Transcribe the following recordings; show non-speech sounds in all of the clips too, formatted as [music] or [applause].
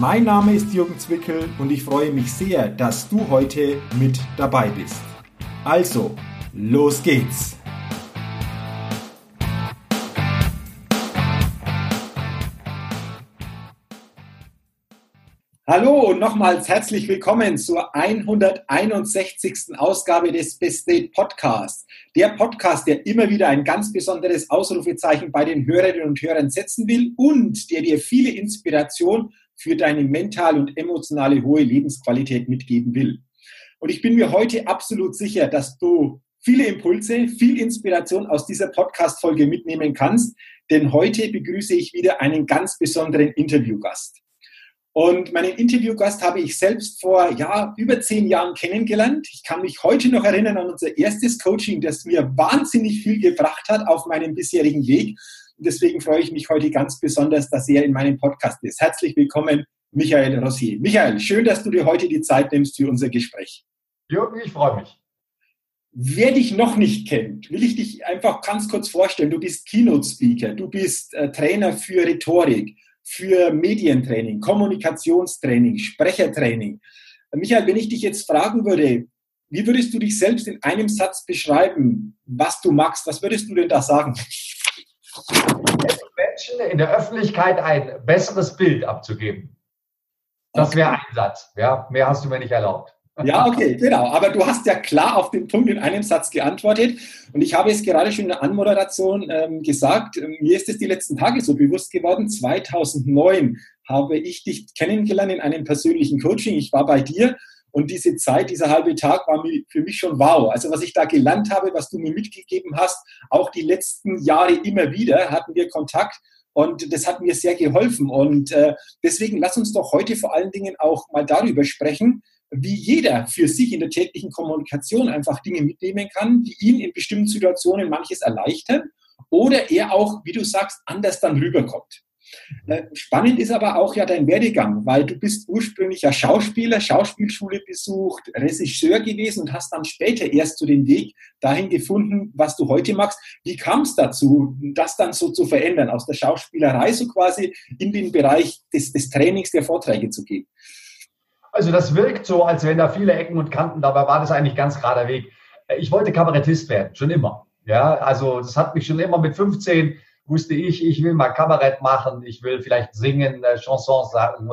Mein Name ist Jürgen Zwickel und ich freue mich sehr, dass du heute mit dabei bist. Also, los geht's! Hallo und nochmals herzlich willkommen zur 161. Ausgabe des Best State Podcasts. Der Podcast, der immer wieder ein ganz besonderes Ausrufezeichen bei den Hörerinnen und Hörern setzen will und der dir viele Inspiration für deine mentale und emotionale hohe Lebensqualität mitgeben will. Und ich bin mir heute absolut sicher, dass du viele Impulse, viel Inspiration aus dieser Podcast-Folge mitnehmen kannst, denn heute begrüße ich wieder einen ganz besonderen Interviewgast. Und meinen Interviewgast habe ich selbst vor ja, über zehn Jahren kennengelernt. Ich kann mich heute noch erinnern an unser erstes Coaching, das mir wahnsinnig viel gebracht hat auf meinem bisherigen Weg. Deswegen freue ich mich heute ganz besonders, dass er in meinem Podcast ist. Herzlich willkommen, Michael Rossier. Michael, schön, dass du dir heute die Zeit nimmst für unser Gespräch. Jürgen, ich freue mich. Wer dich noch nicht kennt, will ich dich einfach ganz kurz vorstellen. Du bist Keynote-Speaker, du bist äh, Trainer für Rhetorik, für Medientraining, Kommunikationstraining, Sprechertraining. Michael, wenn ich dich jetzt fragen würde, wie würdest du dich selbst in einem Satz beschreiben, was du magst? Was würdest du denn da sagen? Menschen in der Öffentlichkeit ein besseres Bild abzugeben. Das wäre ein Satz. Ja, mehr hast du mir nicht erlaubt. Ja, okay, genau. Aber du hast ja klar auf den Punkt in einem Satz geantwortet. Und ich habe es gerade schon in der Anmoderation ähm, gesagt. Ähm, mir ist es die letzten Tage so bewusst geworden. 2009 habe ich dich kennengelernt in einem persönlichen Coaching. Ich war bei dir und diese Zeit, dieser halbe Tag war für mich schon wow. Also was ich da gelernt habe, was du mir mitgegeben hast, auch die letzten Jahre immer wieder hatten wir Kontakt. Und das hat mir sehr geholfen. Und äh, deswegen lass uns doch heute vor allen Dingen auch mal darüber sprechen, wie jeder für sich in der täglichen Kommunikation einfach Dinge mitnehmen kann, die ihn in bestimmten Situationen manches erleichtern oder er auch, wie du sagst, anders dann rüberkommt. Äh, spannend ist aber auch ja dein Werdegang, weil du bist ursprünglich ja Schauspieler, Schauspielschule besucht, Regisseur gewesen und hast dann später erst so den Weg dahin gefunden, was du heute machst. Wie kam es dazu, das dann so zu verändern, aus der Schauspielerei so quasi in den Bereich des, des Trainings der Vorträge zu gehen? Also das wirkt so, als wenn da viele Ecken und Kanten, dabei war das eigentlich ganz gerader Weg. Ich wollte Kabarettist werden, schon immer. Ja, also das hat mich schon immer mit 15 wusste ich, ich will mal Kabarett machen, ich will vielleicht singen, äh, Chansons sagen.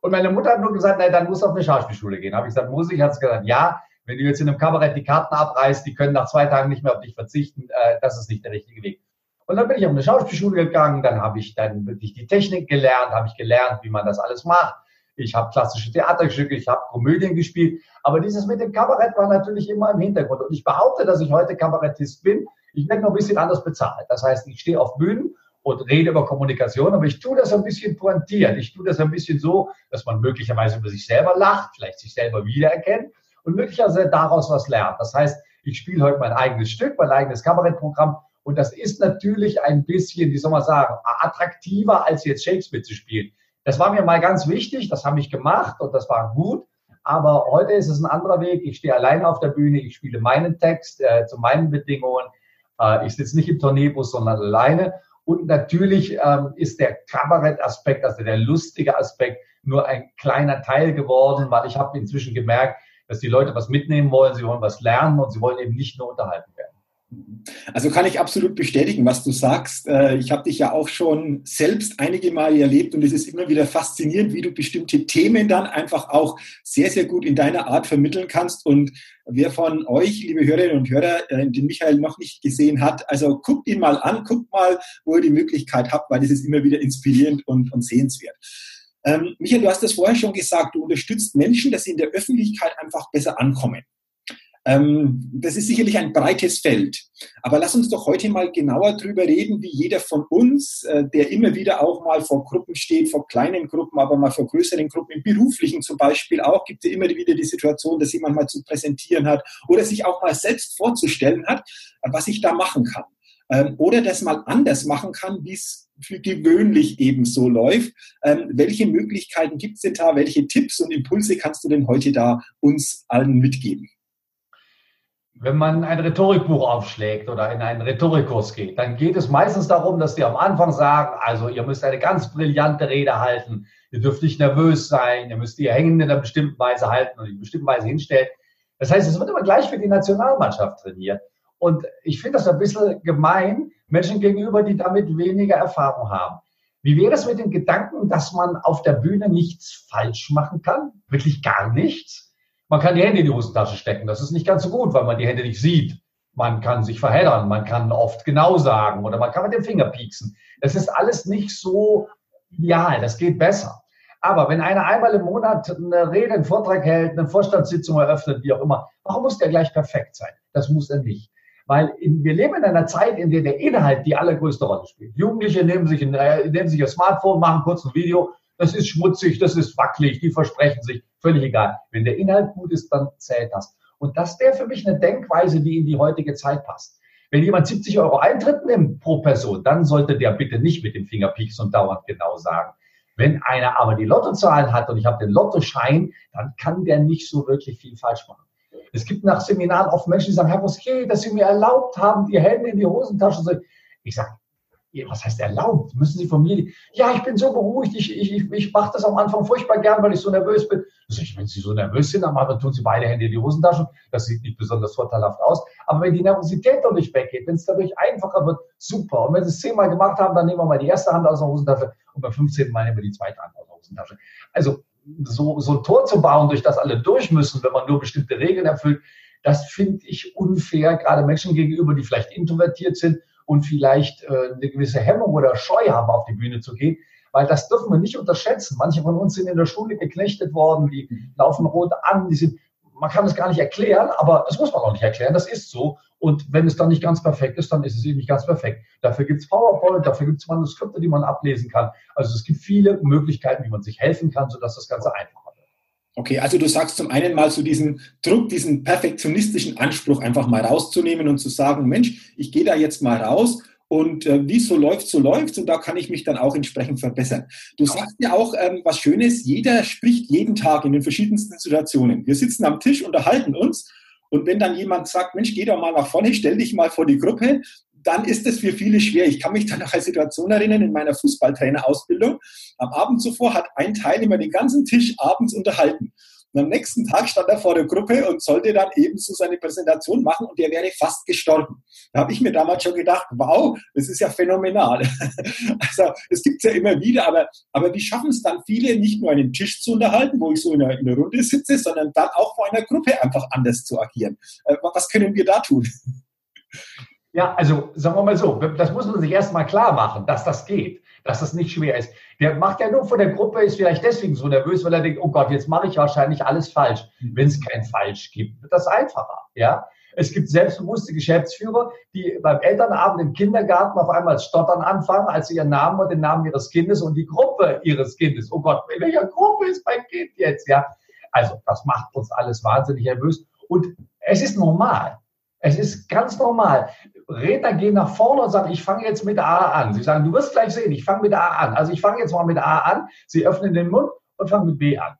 Und meine Mutter hat nur gesagt, nein, dann muss auf eine Schauspielschule gehen. Habe ich gesagt, muss ich? Hat sie gesagt, ja, wenn du jetzt in einem Kabarett die Karten abreißt, die können nach zwei Tagen nicht mehr auf dich verzichten, äh, das ist nicht der richtige Weg. Und dann bin ich auf eine Schauspielschule gegangen, dann habe ich dann wirklich die Technik gelernt, habe ich gelernt, wie man das alles macht. Ich habe klassische Theaterstücke, ich habe Komödien gespielt, aber dieses mit dem Kabarett war natürlich immer im Hintergrund. Und ich behaupte, dass ich heute Kabarettist bin, ich werde noch ein bisschen anders bezahlt. Das heißt, ich stehe auf Bühnen und rede über Kommunikation, aber ich tue das ein bisschen pointiert. Ich tue das ein bisschen so, dass man möglicherweise über sich selber lacht, vielleicht sich selber wiedererkennt und möglicherweise daraus was lernt. Das heißt, ich spiele heute mein eigenes Stück, mein eigenes Kabarettprogramm und das ist natürlich ein bisschen, wie soll man sagen, attraktiver als jetzt Shakespeare zu spielen. Das war mir mal ganz wichtig, das habe ich gemacht und das war gut. Aber heute ist es ein anderer Weg. Ich stehe alleine auf der Bühne, ich spiele meinen Text äh, zu meinen Bedingungen. Äh, ich sitze nicht im Tourneebus, sondern alleine. Und natürlich ähm, ist der Kabarettaspekt, also der lustige Aspekt, nur ein kleiner Teil geworden, weil ich habe inzwischen gemerkt, dass die Leute was mitnehmen wollen, sie wollen was lernen und sie wollen eben nicht nur unterhalten werden. Also kann ich absolut bestätigen, was du sagst. Äh, ich habe dich ja auch schon selbst einige Male erlebt und es ist immer wieder faszinierend, wie du bestimmte Themen dann einfach auch sehr, sehr gut in deiner Art vermitteln kannst. Und wer von euch, liebe Hörerinnen und Hörer, äh, den Michael noch nicht gesehen hat, also guckt ihn mal an, guckt mal, wo ihr die Möglichkeit habt, weil das ist immer wieder inspirierend und, und sehenswert. Ähm, Michael, du hast das vorher schon gesagt, du unterstützt Menschen, dass sie in der Öffentlichkeit einfach besser ankommen. Ähm, das ist sicherlich ein breites Feld. Aber lass uns doch heute mal genauer drüber reden, wie jeder von uns, äh, der immer wieder auch mal vor Gruppen steht, vor kleinen Gruppen, aber mal vor größeren Gruppen, im beruflichen zum Beispiel auch, gibt es immer wieder die Situation, dass jemand mal zu präsentieren hat oder sich auch mal selbst vorzustellen hat, was ich da machen kann. Ähm, oder das mal anders machen kann, wie es für gewöhnlich eben so läuft. Ähm, welche Möglichkeiten gibt es denn da? Welche Tipps und Impulse kannst du denn heute da uns allen mitgeben? Wenn man ein Rhetorikbuch aufschlägt oder in einen Rhetorikkurs geht, dann geht es meistens darum, dass die am Anfang sagen, also ihr müsst eine ganz brillante Rede halten, ihr dürft nicht nervös sein, ihr müsst die Hängen in einer bestimmten Weise halten und in einer bestimmten Weise hinstellen. Das heißt, es wird immer gleich für die Nationalmannschaft trainiert. Und ich finde das ein bisschen gemein Menschen gegenüber, die damit weniger Erfahrung haben. Wie wäre es mit dem Gedanken, dass man auf der Bühne nichts falsch machen kann? Wirklich gar nichts? Man kann die Hände in die Hosentasche stecken. Das ist nicht ganz so gut, weil man die Hände nicht sieht. Man kann sich verheddern, man kann oft genau sagen oder man kann mit dem Finger pieksen. Das ist alles nicht so ideal, das geht besser. Aber wenn einer einmal im Monat eine Rede, einen Vortrag hält, eine Vorstandssitzung eröffnet, wie auch immer, warum muss der gleich perfekt sein? Das muss er nicht. Weil in, wir leben in einer Zeit, in der der Inhalt die allergrößte Rolle spielt. Jugendliche nehmen sich, ein, äh, nehmen sich ein Smartphone, machen kurz ein Video, das ist schmutzig, das ist wackelig, die versprechen sich, völlig egal. Wenn der Inhalt gut ist, dann zählt das. Und das wäre für mich eine Denkweise, die in die heutige Zeit passt. Wenn jemand 70 Euro Eintritt nimmt pro Person, dann sollte der bitte nicht mit dem Finger pieksen und dauernd genau sagen. Wenn einer aber die Lottozahlen hat und ich habe den Lottoschein, dann kann der nicht so wirklich viel falsch machen. Es gibt nach Seminaren oft Menschen, die sagen, Herr Boskier, dass Sie mir erlaubt haben, die Hände in die Hosentasche zu Ich sage, was heißt erlaubt? Müssen Sie von mir, ja, ich bin so beruhigt, ich, ich, ich, mache das am Anfang furchtbar gern, weil ich so nervös bin. Ich, wenn Sie so nervös sind, dann tun Sie beide Hände in die Hosentasche. Das sieht nicht besonders vorteilhaft aus. Aber wenn die Nervosität dadurch weggeht, wenn es dadurch einfacher wird, super. Und wenn Sie es zehnmal gemacht haben, dann nehmen wir mal die erste Hand aus der Hosentasche und beim 15. Mal nehmen wir die zweite Hand aus der Hosentasche. Also so, so ein Tor zu bauen, durch das alle durch müssen, wenn man nur bestimmte Regeln erfüllt, das finde ich unfair, gerade Menschen gegenüber, die vielleicht introvertiert sind und vielleicht äh, eine gewisse Hemmung oder Scheu haben, auf die Bühne zu gehen. Weil das dürfen wir nicht unterschätzen. Manche von uns sind in der Schule geknechtet worden, die laufen rot an, die sind, man kann es gar nicht erklären, aber das muss man auch nicht erklären, das ist so. Und wenn es dann nicht ganz perfekt ist, dann ist es eben nicht ganz perfekt. Dafür gibt es PowerPoint, dafür gibt es Manuskripte, die man ablesen kann. Also es gibt viele Möglichkeiten, wie man sich helfen kann, sodass das Ganze einfacher Okay, also du sagst zum einen mal so diesen Druck, diesen perfektionistischen Anspruch einfach mal rauszunehmen und zu sagen, Mensch, ich gehe da jetzt mal raus und äh, wie so läuft, so läuft und da kann ich mich dann auch entsprechend verbessern. Du sagst ja auch ähm, was Schönes, jeder spricht jeden Tag in den verschiedensten Situationen. Wir sitzen am Tisch, unterhalten uns und wenn dann jemand sagt, Mensch, geh doch mal nach vorne, stell dich mal vor die Gruppe, dann ist es für viele schwer. Ich kann mich dann noch an eine Situation erinnern in meiner Fußballtrainerausbildung. Am Abend zuvor hat ein Teilnehmer den ganzen Tisch abends unterhalten. Und am nächsten Tag stand er vor der Gruppe und sollte dann ebenso seine Präsentation machen und der wäre fast gestorben. Da habe ich mir damals schon gedacht, wow, das ist ja phänomenal. [laughs] Also es gibt es ja immer wieder, aber, aber wie schaffen es dann viele, nicht nur einen Tisch zu unterhalten, wo ich so in einer, in einer Runde sitze, sondern dann auch vor einer Gruppe einfach anders zu agieren. Äh, was können wir da tun? Ja, also sagen wir mal so, das muss man sich erstmal klar machen, dass das geht, dass das nicht schwer ist. Der macht ja nur vor der Gruppe, ist vielleicht deswegen so nervös, weil er denkt, oh Gott, jetzt mache ich wahrscheinlich alles falsch. Wenn es kein Falsch gibt, wird das einfacher. Ja, es gibt selbstbewusste Geschäftsführer, die beim Elternabend im Kindergarten auf einmal stottern anfangen, als sie ihren Namen und den Namen ihres Kindes und die Gruppe ihres Kindes. Oh Gott, in welcher Gruppe ist mein Kind jetzt? Ja, also das macht uns alles wahnsinnig nervös und es ist normal. Es ist ganz normal. Redner gehen nach vorne und sagen, ich fange jetzt mit A an. Sie sagen, du wirst gleich sehen, ich fange mit A an. Also ich fange jetzt mal mit A an. Sie öffnen den Mund und fangen mit B an.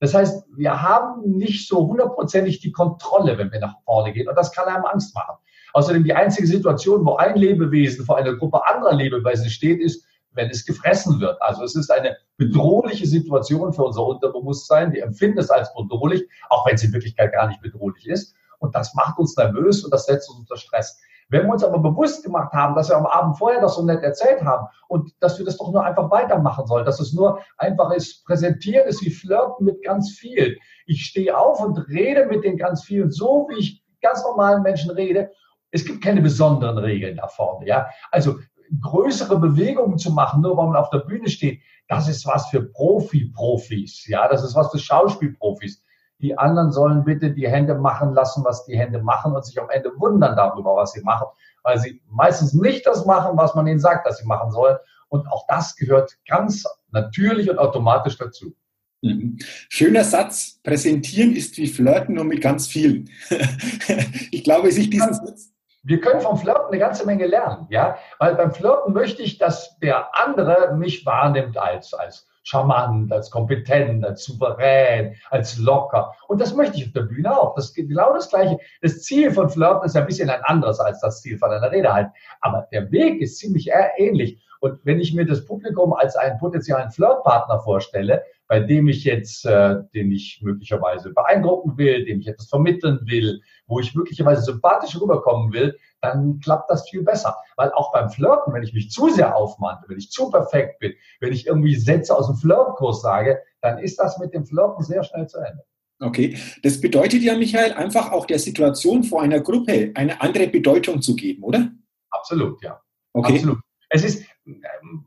Das heißt, wir haben nicht so hundertprozentig die Kontrolle, wenn wir nach vorne gehen. Und das kann einem Angst machen. Außerdem die einzige Situation, wo ein Lebewesen vor einer Gruppe anderer Lebewesen steht, ist, wenn es gefressen wird. Also es ist eine bedrohliche Situation für unser Unterbewusstsein. Wir empfinden es als bedrohlich, auch wenn es in Wirklichkeit gar nicht bedrohlich ist. Und das macht uns nervös und das setzt uns unter Stress. Wenn wir uns aber bewusst gemacht haben, dass wir am Abend vorher das so nett erzählt haben und dass wir das doch nur einfach weitermachen sollen, dass es nur einfach ist, präsentieren ist wie Flirten mit ganz viel. Ich stehe auf und rede mit den ganz vielen, so wie ich ganz normalen Menschen rede. Es gibt keine besonderen Regeln da vorne, ja. Also größere Bewegungen zu machen, nur weil man auf der Bühne steht, das ist was für Profi-Profis, ja. Das ist was für Schauspielprofis. Die anderen sollen bitte die Hände machen lassen, was die Hände machen und sich am Ende wundern darüber, was sie machen, weil sie meistens nicht das machen, was man ihnen sagt, dass sie machen sollen. Und auch das gehört ganz natürlich und automatisch dazu. Mhm. Schöner Satz. Präsentieren ist wie Flirten, nur mit ganz vielen. [laughs] ich glaube, sich diesen Satz wir können vom Flirten eine ganze Menge lernen, ja, weil beim Flirten möchte ich, dass der andere mich wahrnimmt als, als charmant, als kompetent, als souverän, als locker. Und das möchte ich auf der Bühne auch. Das ist genau das Gleiche. Das Ziel von Flirten ist ein bisschen ein anderes als das Ziel von einer Rede halt. Aber der Weg ist ziemlich ähnlich. Und wenn ich mir das Publikum als einen potenziellen Flirtpartner vorstelle, bei dem ich jetzt, äh, den ich möglicherweise beeindrucken will, dem ich etwas vermitteln will, wo ich möglicherweise sympathisch rüberkommen will, dann klappt das viel besser. Weil auch beim Flirten, wenn ich mich zu sehr aufmante, wenn ich zu perfekt bin, wenn ich irgendwie Sätze aus dem Flirtkurs sage, dann ist das mit dem Flirten sehr schnell zu Ende. Okay, das bedeutet ja, Michael, einfach auch der Situation vor einer Gruppe eine andere Bedeutung zu geben, oder? Absolut, ja. Okay. Absolut. Es ist,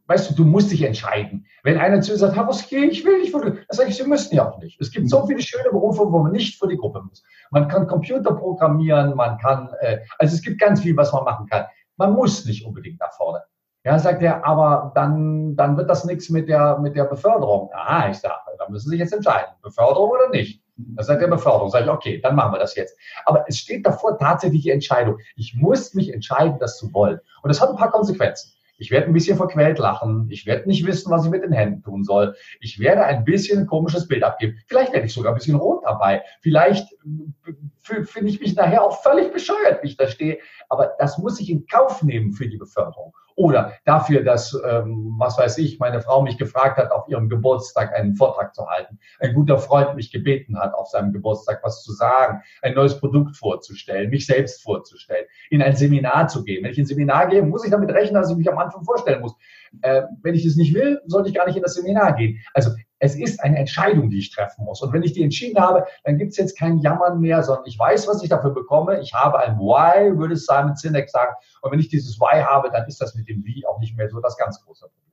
weißt du, du musst dich entscheiden. Wenn einer zu dir sagt, Habuski, ich will nicht dann sage ich, Sie müssen ja auch nicht. Es gibt so mhm. viele schöne Berufe, wo man nicht für die Gruppe muss. Man kann Computer programmieren, man kann, äh, also es gibt ganz viel, was man machen kann. Man muss nicht unbedingt nach vorne. Ja, sagt er, aber dann, dann wird das nichts mit der, mit der Beförderung. Aha, ich sage, da müssen Sie sich jetzt entscheiden. Beförderung oder nicht? Dann sagt er Beförderung. Sage ich, okay, dann machen wir das jetzt. Aber es steht davor tatsächlich die Entscheidung. Ich muss mich entscheiden, das zu wollen. Und das hat ein paar Konsequenzen. Ich werde ein bisschen verquält lachen. Ich werde nicht wissen, was ich mit den Händen tun soll. Ich werde ein bisschen ein komisches Bild abgeben. Vielleicht werde ich sogar ein bisschen rot dabei. Vielleicht finde ich mich nachher auch völlig bescheuert, wie ich da stehe. Aber das muss ich in Kauf nehmen für die Beförderung. Oder dafür, dass, ähm, was weiß ich, meine Frau mich gefragt hat, auf ihrem Geburtstag einen Vortrag zu halten. Ein guter Freund mich gebeten hat, auf seinem Geburtstag was zu sagen, ein neues Produkt vorzustellen, mich selbst vorzustellen, in ein Seminar zu gehen. Wenn ich ein Seminar gehe, muss ich damit rechnen, dass ich mich am Anfang vorstellen muss. Äh, wenn ich es nicht will, sollte ich gar nicht in das Seminar gehen. Also es ist eine Entscheidung, die ich treffen muss. Und wenn ich die entschieden habe, dann gibt es jetzt kein Jammern mehr, sondern ich weiß, was ich dafür bekomme. Ich habe ein Why, würde Simon Sinek sagen. Und wenn ich dieses Why habe, dann ist das mit dem Wie auch nicht mehr so das ganz große Problem.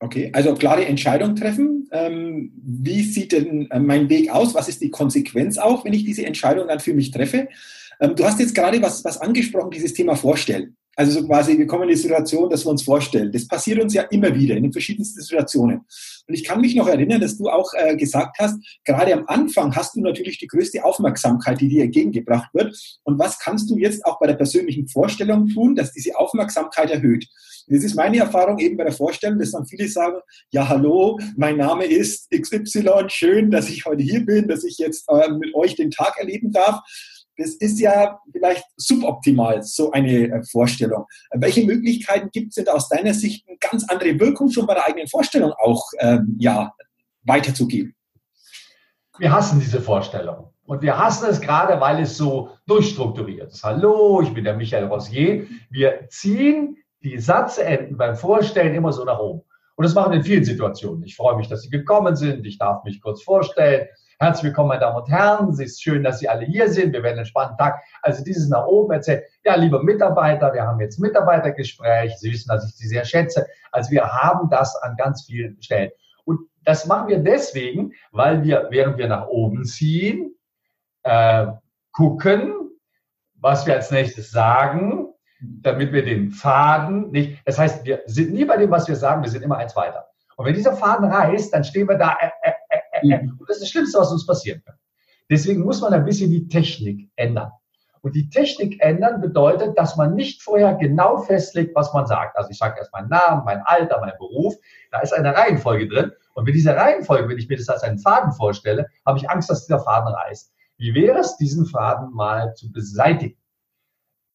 Okay, also klare Entscheidung treffen. Ähm, wie sieht denn äh, mein Weg aus? Was ist die Konsequenz auch, wenn ich diese Entscheidung dann für mich treffe? Ähm, du hast jetzt gerade was, was angesprochen, dieses Thema Vorstellen. Also so quasi, wir kommen in die Situation, dass wir uns vorstellen. Das passiert uns ja immer wieder in den verschiedensten Situationen. Und ich kann mich noch erinnern, dass du auch äh, gesagt hast, gerade am Anfang hast du natürlich die größte Aufmerksamkeit, die dir entgegengebracht wird. Und was kannst du jetzt auch bei der persönlichen Vorstellung tun, dass diese Aufmerksamkeit erhöht? Das ist meine Erfahrung eben bei der Vorstellung, dass dann viele sagen, ja, hallo, mein Name ist XY, schön, dass ich heute hier bin, dass ich jetzt äh, mit euch den Tag erleben darf das ist ja vielleicht suboptimal, so eine äh, Vorstellung. Welche Möglichkeiten gibt es denn aus deiner Sicht, eine ganz andere Wirkung schon bei der eigenen Vorstellung auch ähm, ja, weiterzugeben? Wir hassen diese Vorstellung. Und wir hassen es gerade, weil es so durchstrukturiert ist. Hallo, ich bin der Michael Rosier. Wir ziehen die Satzenden beim Vorstellen immer so nach oben. Und das machen wir in vielen Situationen. Ich freue mich, dass Sie gekommen sind. Ich darf mich kurz vorstellen. Herzlich willkommen, meine Damen und Herren. Es ist schön, dass Sie alle hier sind. Wir werden einen spannenden Tag. Also dieses nach oben erzählt. Ja, liebe Mitarbeiter, wir haben jetzt Mitarbeitergespräch. Sie wissen, dass ich Sie sehr schätze. Also wir haben das an ganz vielen Stellen. Und das machen wir deswegen, weil wir, während wir nach oben ziehen, äh, gucken, was wir als nächstes sagen, damit wir den Faden nicht, das heißt, wir sind nie bei dem, was wir sagen, wir sind immer eins weiter. Und wenn dieser Faden reißt, dann stehen wir da, äh, äh. Und das ist das Schlimmste, was uns passieren kann. Deswegen muss man ein bisschen die Technik ändern. Und die Technik ändern bedeutet, dass man nicht vorher genau festlegt, was man sagt. Also ich sage erst meinen Namen, mein Alter, mein Beruf. Da ist eine Reihenfolge drin. Und mit dieser Reihenfolge, wenn ich mir das als einen Faden vorstelle, habe ich Angst, dass dieser Faden reißt. Wie wäre es, diesen Faden mal zu beseitigen?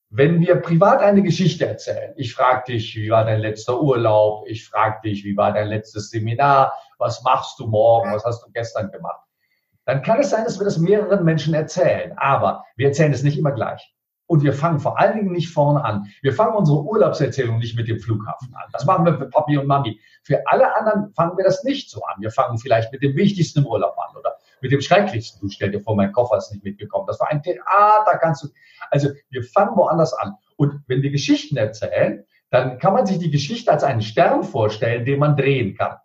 Wenn wir privat eine Geschichte erzählen, ich frage dich, wie war dein letzter Urlaub? Ich frage dich, wie war dein letztes Seminar? Was machst du morgen? Was hast du gestern gemacht? Dann kann es sein, dass wir das mehreren Menschen erzählen. Aber wir erzählen es nicht immer gleich. Und wir fangen vor allen Dingen nicht vorne an. Wir fangen unsere Urlaubserzählung nicht mit dem Flughafen an. Das machen wir für Papi und Mami. Für alle anderen fangen wir das nicht so an. Wir fangen vielleicht mit dem Wichtigsten im Urlaub an oder mit dem Schrecklichsten. Du stell dir vor, mein Koffer ist nicht mitgekommen. Das war ein Theater, kannst du. Also wir fangen woanders an. Und wenn wir Geschichten erzählen, dann kann man sich die Geschichte als einen Stern vorstellen, den man drehen kann.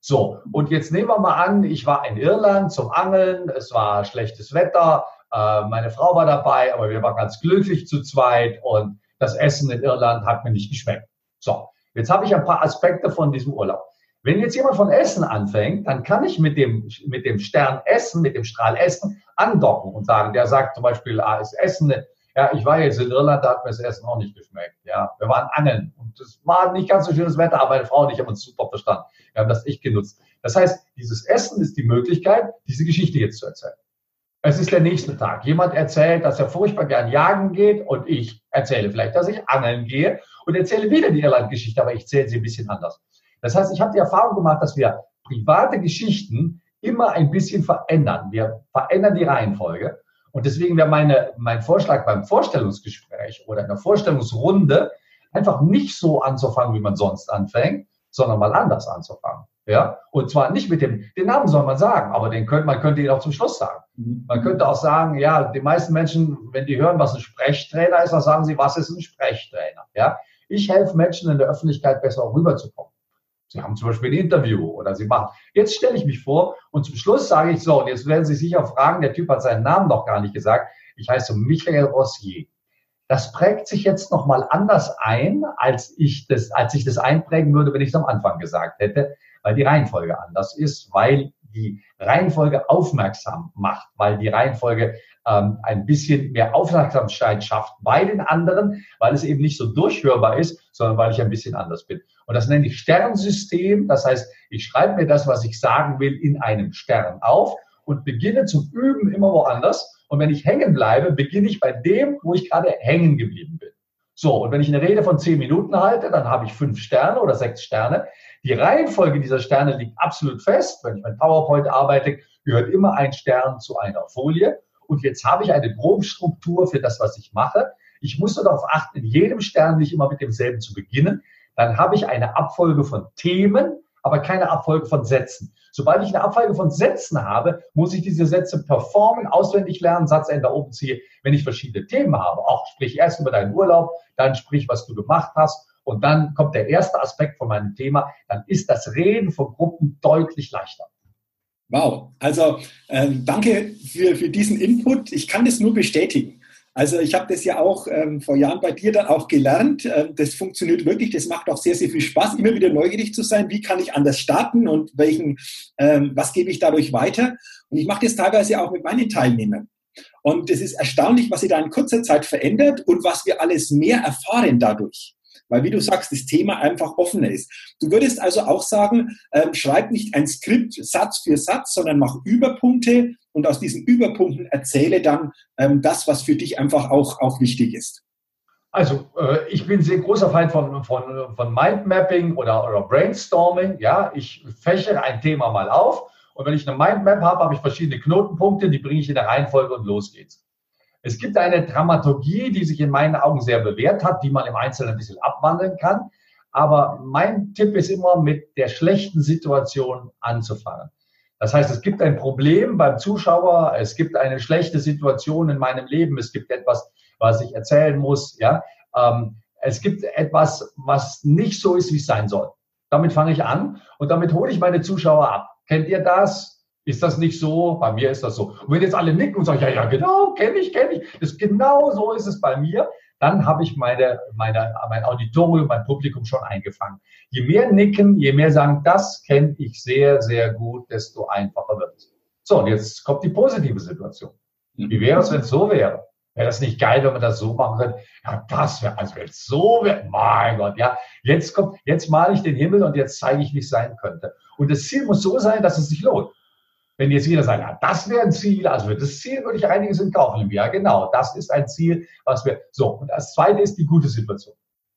So, und jetzt nehmen wir mal an, ich war in Irland zum Angeln, es war schlechtes Wetter, äh, meine Frau war dabei, aber wir waren ganz glücklich zu zweit und das Essen in Irland hat mir nicht geschmeckt. So, jetzt habe ich ein paar Aspekte von diesem Urlaub. Wenn jetzt jemand von Essen anfängt, dann kann ich mit dem, mit dem Stern Essen, mit dem Strahl Essen andocken und sagen, der sagt zum Beispiel, ah, ist Essen, ja, ich war jetzt in Irland, da hat mir das Essen auch nicht geschmeckt. Ja, wir waren angeln und es war nicht ganz so schönes Wetter, aber meine Frau und ich haben uns super verstanden. Wir haben das echt genutzt. Das heißt, dieses Essen ist die Möglichkeit, diese Geschichte jetzt zu erzählen. Es ist der nächste Tag. Jemand erzählt, dass er furchtbar gern jagen geht und ich erzähle vielleicht, dass ich angeln gehe und erzähle wieder die Irland-Geschichte, aber ich erzähle sie ein bisschen anders. Das heißt, ich habe die Erfahrung gemacht, dass wir private Geschichten immer ein bisschen verändern. Wir verändern die Reihenfolge. Und deswegen wäre meine, mein Vorschlag beim Vorstellungsgespräch oder in der Vorstellungsrunde einfach nicht so anzufangen, wie man sonst anfängt, sondern mal anders anzufangen. Ja, und zwar nicht mit dem, den Namen soll man sagen, aber den könnte, man könnte ihn auch zum Schluss sagen. Mhm. Man könnte auch sagen, ja, die meisten Menschen, wenn die hören, was ein Sprechtrainer ist, dann sagen sie, was ist ein Sprechtrainer? Ja, ich helfe Menschen in der Öffentlichkeit besser rüberzukommen. Sie haben zum Beispiel ein Interview oder Sie machen. Jetzt stelle ich mich vor und zum Schluss sage ich so, und jetzt werden Sie sicher fragen, der Typ hat seinen Namen noch gar nicht gesagt. Ich heiße Michael Rossier. Das prägt sich jetzt nochmal anders ein, als ich das, als ich das einprägen würde, wenn ich es am Anfang gesagt hätte, weil die Reihenfolge anders ist, weil die Reihenfolge aufmerksam macht, weil die Reihenfolge ähm, ein bisschen mehr Aufmerksamkeit schafft bei den anderen, weil es eben nicht so durchhörbar ist, sondern weil ich ein bisschen anders bin. Und das nenne ich Sternsystem. Das heißt, ich schreibe mir das, was ich sagen will, in einem Stern auf und beginne zum Üben immer woanders. Und wenn ich hängen bleibe, beginne ich bei dem, wo ich gerade hängen geblieben bin. So, und wenn ich eine Rede von zehn Minuten halte, dann habe ich fünf Sterne oder sechs Sterne. Die Reihenfolge dieser Sterne liegt absolut fest. Wenn ich mit PowerPoint arbeite, gehört immer ein Stern zu einer Folie. Und jetzt habe ich eine Grobstruktur für das, was ich mache. Ich muss darauf achten, in jedem Stern nicht immer mit demselben zu beginnen, dann habe ich eine Abfolge von Themen, aber keine Abfolge von Sätzen. Sobald ich eine Abfolge von Sätzen habe, muss ich diese Sätze performen, auswendig lernen, Satzende oben ziehe, wenn ich verschiedene Themen habe. Auch sprich erst über deinen Urlaub, dann sprich, was du gemacht hast. Und dann kommt der erste Aspekt von meinem Thema. Dann ist das Reden von Gruppen deutlich leichter. Wow, also äh, danke für, für diesen Input. Ich kann das nur bestätigen. Also ich habe das ja auch ähm, vor Jahren bei dir dann auch gelernt. Ähm, das funktioniert wirklich, das macht auch sehr, sehr viel Spaß, immer wieder neugierig zu sein, wie kann ich anders starten und welchen, ähm, was gebe ich dadurch weiter. Und ich mache das teilweise auch mit meinen Teilnehmern. Und es ist erstaunlich, was sich da in kurzer Zeit verändert und was wir alles mehr erfahren dadurch weil wie du sagst, das Thema einfach offener ist. Du würdest also auch sagen, ähm, schreib nicht ein Skript Satz für Satz, sondern mach Überpunkte und aus diesen Überpunkten erzähle dann ähm, das, was für dich einfach auch, auch wichtig ist. Also äh, ich bin sehr großer Feind von, von, von Mindmapping oder, oder Brainstorming. Ja, ich fächere ein Thema mal auf und wenn ich eine Mindmap habe, habe ich verschiedene Knotenpunkte, die bringe ich in der Reihenfolge und los geht's. Es gibt eine Dramaturgie, die sich in meinen Augen sehr bewährt hat, die man im Einzelnen ein bisschen abwandeln kann. Aber mein Tipp ist immer, mit der schlechten Situation anzufangen. Das heißt, es gibt ein Problem beim Zuschauer, es gibt eine schlechte Situation in meinem Leben, es gibt etwas, was ich erzählen muss, ja. Ähm, es gibt etwas, was nicht so ist, wie es sein soll. Damit fange ich an und damit hole ich meine Zuschauer ab. Kennt ihr das? Ist das nicht so? Bei mir ist das so. Und wenn jetzt alle nicken und sagen, ja, ja, genau, kenne ich, kenne ich, das genau so ist es bei mir, dann habe ich meine, meine, mein Auditorium, mein Publikum schon eingefangen. Je mehr nicken, je mehr sagen, das kenne ich sehr, sehr gut, desto einfacher wird es. So, und jetzt kommt die positive Situation. Wie wäre es, wenn es so wäre? Wäre das nicht geil, wenn man das so machen könnte? Ja, das wäre, also wenn es so wäre, mein Gott, ja. Jetzt kommt, jetzt male ich den Himmel und jetzt zeige ich, wie es sein könnte. Und das Ziel muss so sein, dass es sich lohnt. Wenn jetzt jeder sagt, ja, das wäre ein Ziel, also für das Ziel würde ich einiges in Kauf nehmen. Ja, genau, das ist ein Ziel, was wir, so. Und das zweite ist die gute Situation.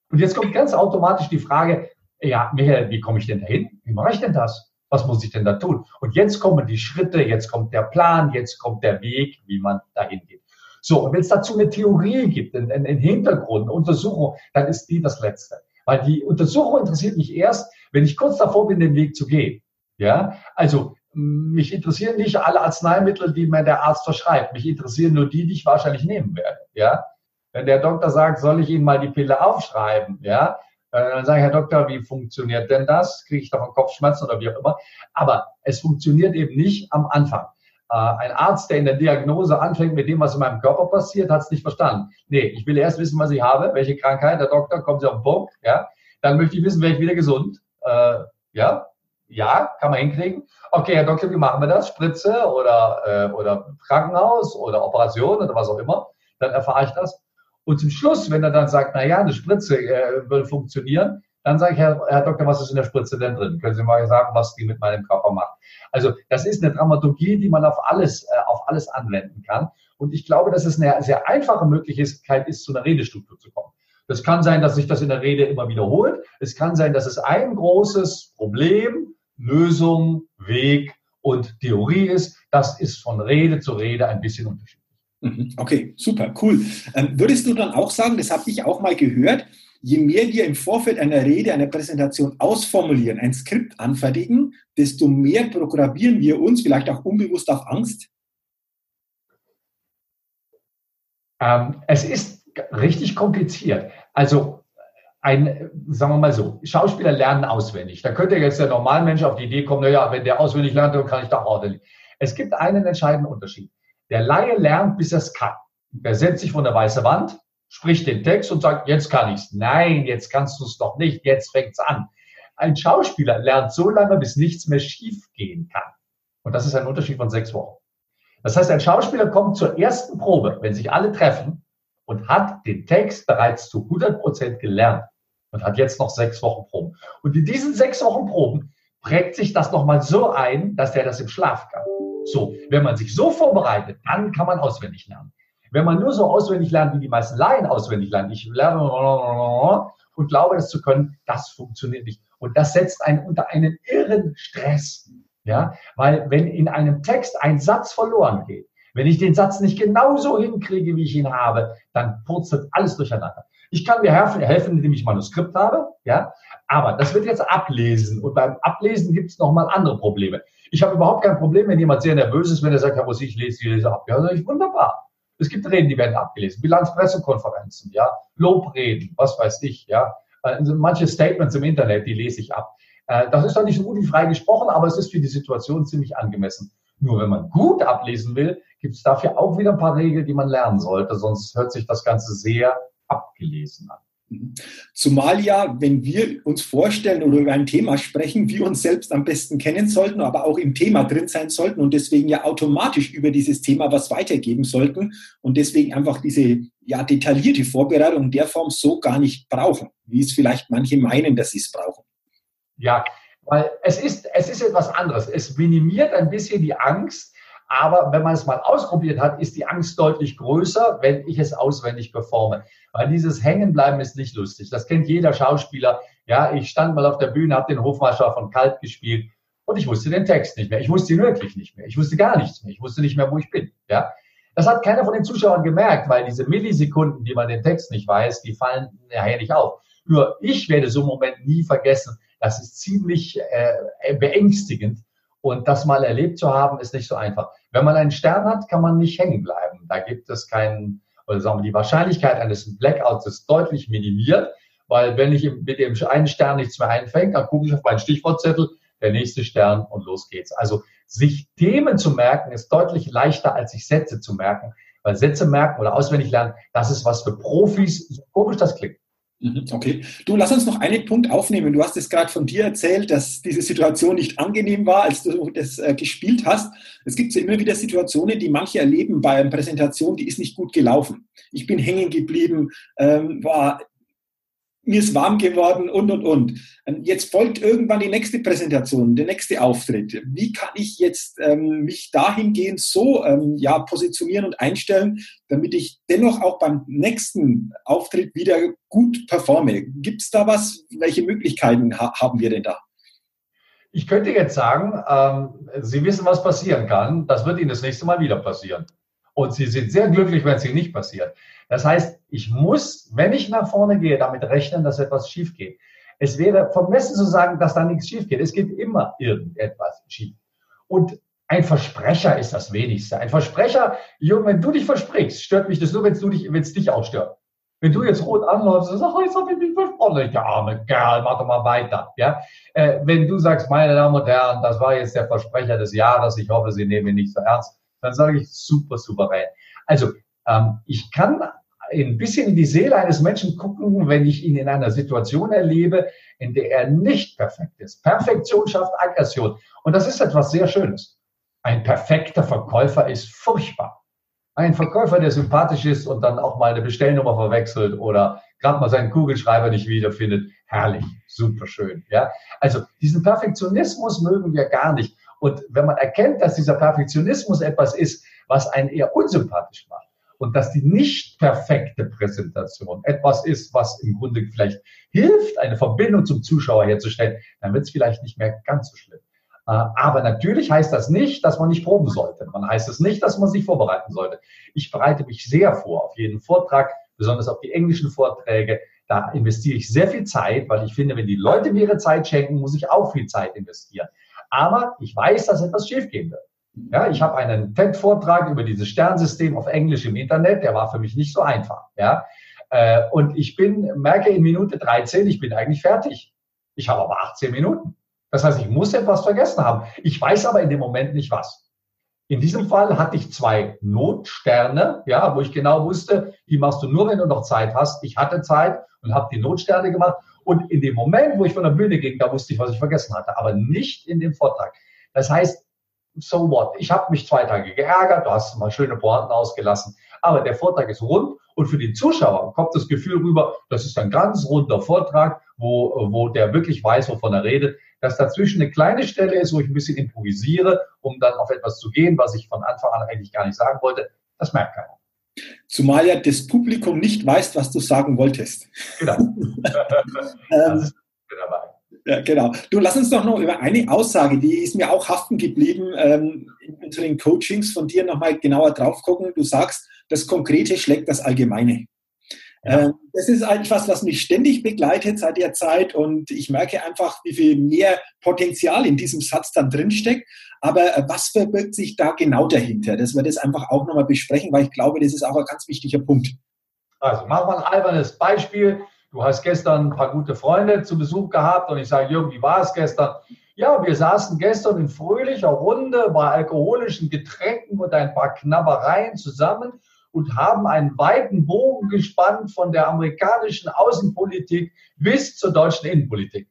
Und jetzt kommt ganz automatisch die Frage, ja, Michael, wie komme ich denn dahin? Wie mache ich denn das? Was muss ich denn da tun? Und jetzt kommen die Schritte, jetzt kommt der Plan, jetzt kommt der Weg, wie man dahin geht. So, und wenn es dazu eine Theorie gibt, einen, einen Hintergrund, eine Untersuchung, dann ist die das Letzte. Weil die Untersuchung interessiert mich erst, wenn ich kurz davor bin, den Weg zu gehen. Ja, also mich interessieren nicht alle Arzneimittel, die mir der Arzt verschreibt. Mich interessieren nur die, die ich wahrscheinlich nehmen werde. Ja? Wenn der Doktor sagt, soll ich Ihnen mal die Pille aufschreiben, ja, Äh, dann sage ich, Herr Doktor, wie funktioniert denn das? Kriege ich davon Kopfschmerzen oder wie auch immer? Aber es funktioniert eben nicht am Anfang. Äh, ein Arzt, der in der Diagnose anfängt mit dem, was in meinem Körper passiert, hat es nicht verstanden. Nee, ich will erst wissen, was ich habe, welche Krankheit. Der Doktor kommt Sie auf den Punkt, ja. Dann möchte ich wissen, werde ich wieder gesund. Äh, ja, ja, kann man hinkriegen. Okay, Herr Doktor, wie machen wir das? Spritze oder, äh, oder Krankenhaus oder Operation oder was auch immer. Dann erfahre ich das. Und zum Schluss, wenn er dann sagt, na ja, eine Spritze äh, will funktionieren, dann sage ich, Herr, Herr Doktor, was ist in der Spritze denn drin? Können Sie mal sagen, was die mit meinem Körper macht? Also das ist eine Dramaturgie, die man auf alles, äh, auf alles anwenden kann. Und ich glaube, dass es eine sehr einfache Möglichkeit ist, zu einer Redestruktur zu kommen. Das kann sein, dass sich das in der Rede immer wiederholt. Es kann sein, dass es ein großes Problem, Lösung, Weg und Theorie ist. Das ist von Rede zu Rede ein bisschen unterschiedlich. Mhm. Okay, super, cool. Ähm, würdest du dann auch sagen, das habe ich auch mal gehört, je mehr wir im Vorfeld einer Rede, einer Präsentation ausformulieren, ein Skript anfertigen, desto mehr programmieren wir uns vielleicht auch unbewusst auf Angst? Ähm, es ist richtig kompliziert. Also ein, sagen wir mal so, Schauspieler lernen auswendig. Da könnte jetzt der Normalmensch auf die Idee kommen, naja, wenn der auswendig lernt, dann kann ich doch ordentlich. Es gibt einen entscheidenden Unterschied. Der Laie lernt, bis er es kann. Der setzt sich vor eine weiße Wand, spricht den Text und sagt, jetzt kann ich's. Nein, jetzt kannst du es doch nicht, jetzt fängt's an. Ein Schauspieler lernt so lange, bis nichts mehr schief gehen kann. Und das ist ein Unterschied von sechs Wochen. Das heißt, ein Schauspieler kommt zur ersten Probe, wenn sich alle treffen und hat den Text bereits zu 100 Prozent gelernt und hat jetzt noch sechs Wochen Proben. Und in diesen sechs Wochen Proben prägt sich das nochmal so ein, dass der das im Schlaf kann. So, wenn man sich so vorbereitet, dann kann man auswendig lernen. Wenn man nur so auswendig lernt, wie die meisten Laien auswendig lernen, ich lerne und glaube, das zu können, das funktioniert nicht. Und das setzt einen unter einen irren Stress. Ja, weil wenn in einem Text ein Satz verloren geht, wenn ich den Satz nicht genauso hinkriege, wie ich ihn habe, dann purzelt alles durcheinander. Ich kann mir helfen, indem ich Manuskript habe, ja, aber das wird jetzt ablesen und beim Ablesen gibt es nochmal andere Probleme. Ich habe überhaupt kein Problem, wenn jemand sehr nervös ist, wenn er sagt, Herr Rossi, ich lese die Lese ab. Ja, sage ich, wunderbar. Es gibt Reden, die werden abgelesen. Bilanzpressekonferenzen, ja, Lobreden, was weiß ich, ja. Also manche Statements im Internet, die lese ich ab. Äh, das ist dann nicht so gut wie frei gesprochen, aber es ist für die Situation ziemlich angemessen. Nur wenn man gut ablesen will, gibt es dafür auch wieder ein paar Regeln, die man lernen sollte, sonst hört sich das Ganze sehr abgelesen an. Zumal ja, wenn wir uns vorstellen oder über ein Thema sprechen, wir uns selbst am besten kennen sollten, aber auch im Thema drin sein sollten und deswegen ja automatisch über dieses Thema was weitergeben sollten und deswegen einfach diese ja, detaillierte Vorbereitung in der Form so gar nicht brauchen, wie es vielleicht manche meinen, dass sie es brauchen. Ja, weil es ist, es ist etwas anderes. Es minimiert ein bisschen die Angst, aber wenn man es mal ausprobiert hat, ist die Angst deutlich größer, wenn ich es auswendig performe. Weil dieses Hängenbleiben ist nicht lustig. Das kennt jeder Schauspieler. Ja, ich stand mal auf der Bühne, habe den Hofmarschall von Kalb gespielt und ich wusste den Text nicht mehr. Ich wusste ihn wirklich nicht mehr. Ich wusste gar nichts mehr. Ich wusste nicht mehr, wo ich bin. Ja, das hat keiner von den Zuschauern gemerkt, weil diese Millisekunden, die man den Text nicht weiß, die fallen nachher nicht auf. Nur ich werde so einen Moment nie vergessen. Das ist ziemlich äh, beängstigend, und das mal erlebt zu haben, ist nicht so einfach. Wenn man einen Stern hat, kann man nicht hängen bleiben. Da gibt es keinen, oder sagen wir, die Wahrscheinlichkeit eines Blackouts ist deutlich minimiert, weil wenn ich mit dem einen Stern nichts mehr einfängt, dann gucke ich auf meinen Stichwortzettel, der nächste Stern und los geht's. Also sich Themen zu merken ist deutlich leichter, als sich Sätze zu merken, weil Sätze merken oder auswendig lernen, das ist was für Profis, so komisch das klingt. Mhm, okay. Du, lass uns noch einen Punkt aufnehmen. Du hast es gerade von dir erzählt, dass diese Situation nicht angenehm war, als du das äh, gespielt hast. Es gibt ja immer wieder Situationen, die manche erleben bei einer Präsentation, die ist nicht gut gelaufen. Ich bin hängen geblieben, ähm, war mir ist warm geworden und, und, und. Ähm, jetzt folgt irgendwann die nächste Präsentation, der nächste Auftritt. Wie kann ich jetzt ähm, mich dahingehend so ähm, ja, positionieren und einstellen, damit ich dennoch auch beim nächsten Auftritt wieder gut performe? Gibt es da was? Welche Möglichkeiten ha haben wir denn da? Ich könnte jetzt sagen, ähm, Sie wissen, was passieren kann. Das wird Ihnen das nächste Mal wieder passieren. Und Sie sind sehr glücklich, wenn es Ihnen nicht passiert. Das heißt, ich muss, wenn ich nach vorne gehe, damit rechnen, dass etwas schief geht. Es wäre vermessen zu sagen, dass da nichts schief geht. Es geht immer irgendetwas schief. Und ein Versprecher ist das wenigste. Ein Versprecher, Junge, wenn du dich versprichst, stört mich das nur, wenn es dich, dich auch stört. Wenn du jetzt rot anläufst und sagst, oh, jetzt habe ich mich versprochen, der arme Kerl, mach doch mal weiter. Ja? Äh, wenn du sagst, meine Damen und Herren, das war jetzt der Versprecher des Jahres, ich hoffe, Sie nehmen ihn nicht so ernst, dann sage ich super souverän. Also ähm, ich kann ein bisschen in die Seele eines Menschen gucken, wenn ich ihn in einer Situation erlebe, in der er nicht perfekt ist. Perfektion schafft Aggression. Und das ist etwas sehr Schönes. Ein perfekter Verkäufer ist furchtbar. Ein Verkäufer, der sympathisch ist und dann auch mal eine Bestellnummer verwechselt oder gerade mal seinen Kugelschreiber nicht wiederfindet, herrlich, super schön. Ja? Also diesen Perfektionismus mögen wir gar nicht. Und wenn man erkennt, dass dieser Perfektionismus etwas ist, was einen eher unsympathisch macht, und dass die nicht perfekte Präsentation etwas ist, was im Grunde vielleicht hilft, eine Verbindung zum Zuschauer herzustellen, dann wird es vielleicht nicht mehr ganz so schlimm. Äh, aber natürlich heißt das nicht, dass man nicht proben sollte. Man heißt es nicht, dass man sich vorbereiten sollte. Ich bereite mich sehr vor auf jeden Vortrag, besonders auf die englischen Vorträge. Da investiere ich sehr viel Zeit, weil ich finde, wenn die Leute mir ihre Zeit schenken, muss ich auch viel Zeit investieren. Aber ich weiß, dass etwas schiefgehen wird. Ja, ich habe einen TED-Vortrag über dieses Sternsystem auf Englisch im Internet, der war für mich nicht so einfach. Ja, äh, und ich bin, merke in Minute 13, ich bin eigentlich fertig. Ich habe aber 18 Minuten. Das heißt, ich muss etwas vergessen haben. Ich weiß aber in dem Moment nicht was. In diesem Fall hatte ich zwei Notsterne, ja, wo ich genau wusste, die machst du nur, wenn du noch Zeit hast. Ich hatte Zeit und habe die Notsterne gemacht. Und in dem Moment, wo ich von der Bühne ging, da wusste ich, was ich vergessen hatte, aber nicht in dem Vortrag. Das heißt, so what? Ich habe mich zwei Tage geärgert, du hast mal schöne Pointen ausgelassen, aber der Vortrag ist rund und für den Zuschauer kommt das Gefühl rüber, das ist ein ganz runder Vortrag, wo, wo der wirklich weiß, wovon er redet, dass dazwischen eine kleine Stelle ist, wo ich ein bisschen improvisiere, um dann auf etwas zu gehen, was ich von Anfang an eigentlich gar nicht sagen wollte. Das merkt keiner. Zumal ja das Publikum nicht weiß, was du sagen wolltest. Genau. [laughs] ähm, dabei. Ja, genau. Du lass uns doch noch über eine Aussage, die ist mir auch haften geblieben, ähm, in unseren Coachings von dir nochmal genauer drauf gucken. Du sagst, das Konkrete schlägt das Allgemeine. Ja. Ähm, das ist etwas, was mich ständig begleitet seit der Zeit und ich merke einfach, wie viel mehr Potenzial in diesem Satz dann drinsteckt. Aber äh, was verbirgt sich da genau dahinter? Dass wir das einfach auch nochmal besprechen, weil ich glaube, das ist auch ein ganz wichtiger Punkt. Also machen wir ein albernes Beispiel du hast gestern ein paar gute Freunde zu Besuch gehabt und ich sage, Jürgen, wie war es gestern? Ja, wir saßen gestern in fröhlicher Runde bei alkoholischen Getränken und ein paar Knabbereien zusammen und haben einen weiten Bogen gespannt von der amerikanischen Außenpolitik bis zur deutschen Innenpolitik.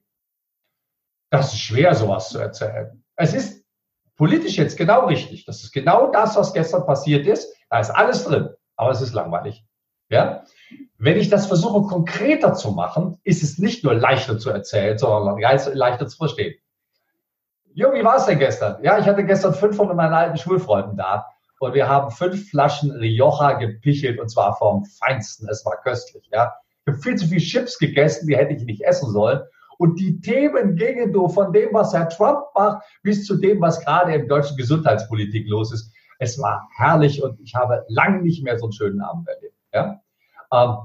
Das ist schwer, sowas zu erzählen. Es ist politisch jetzt genau richtig. Das ist genau das, was gestern passiert ist. Da ist alles drin, aber es ist langweilig. Ja? Wenn ich das versuche, konkreter zu machen, ist es nicht nur leichter zu erzählen, sondern leichter zu verstehen. Jo, wie war es denn gestern? Ja, ich hatte gestern fünf von meinen alten Schulfreunden da und wir haben fünf Flaschen Rioja gepichelt und zwar vom Feinsten. Es war köstlich, ja. Ich habe viel zu viel Chips gegessen, die hätte ich nicht essen sollen. Und die Themen gingen so von dem, was Herr Trump macht, bis zu dem, was gerade in deutschen Gesundheitspolitik los ist. Es war herrlich und ich habe lange nicht mehr so einen schönen Abend erlebt. Ja? Ähm,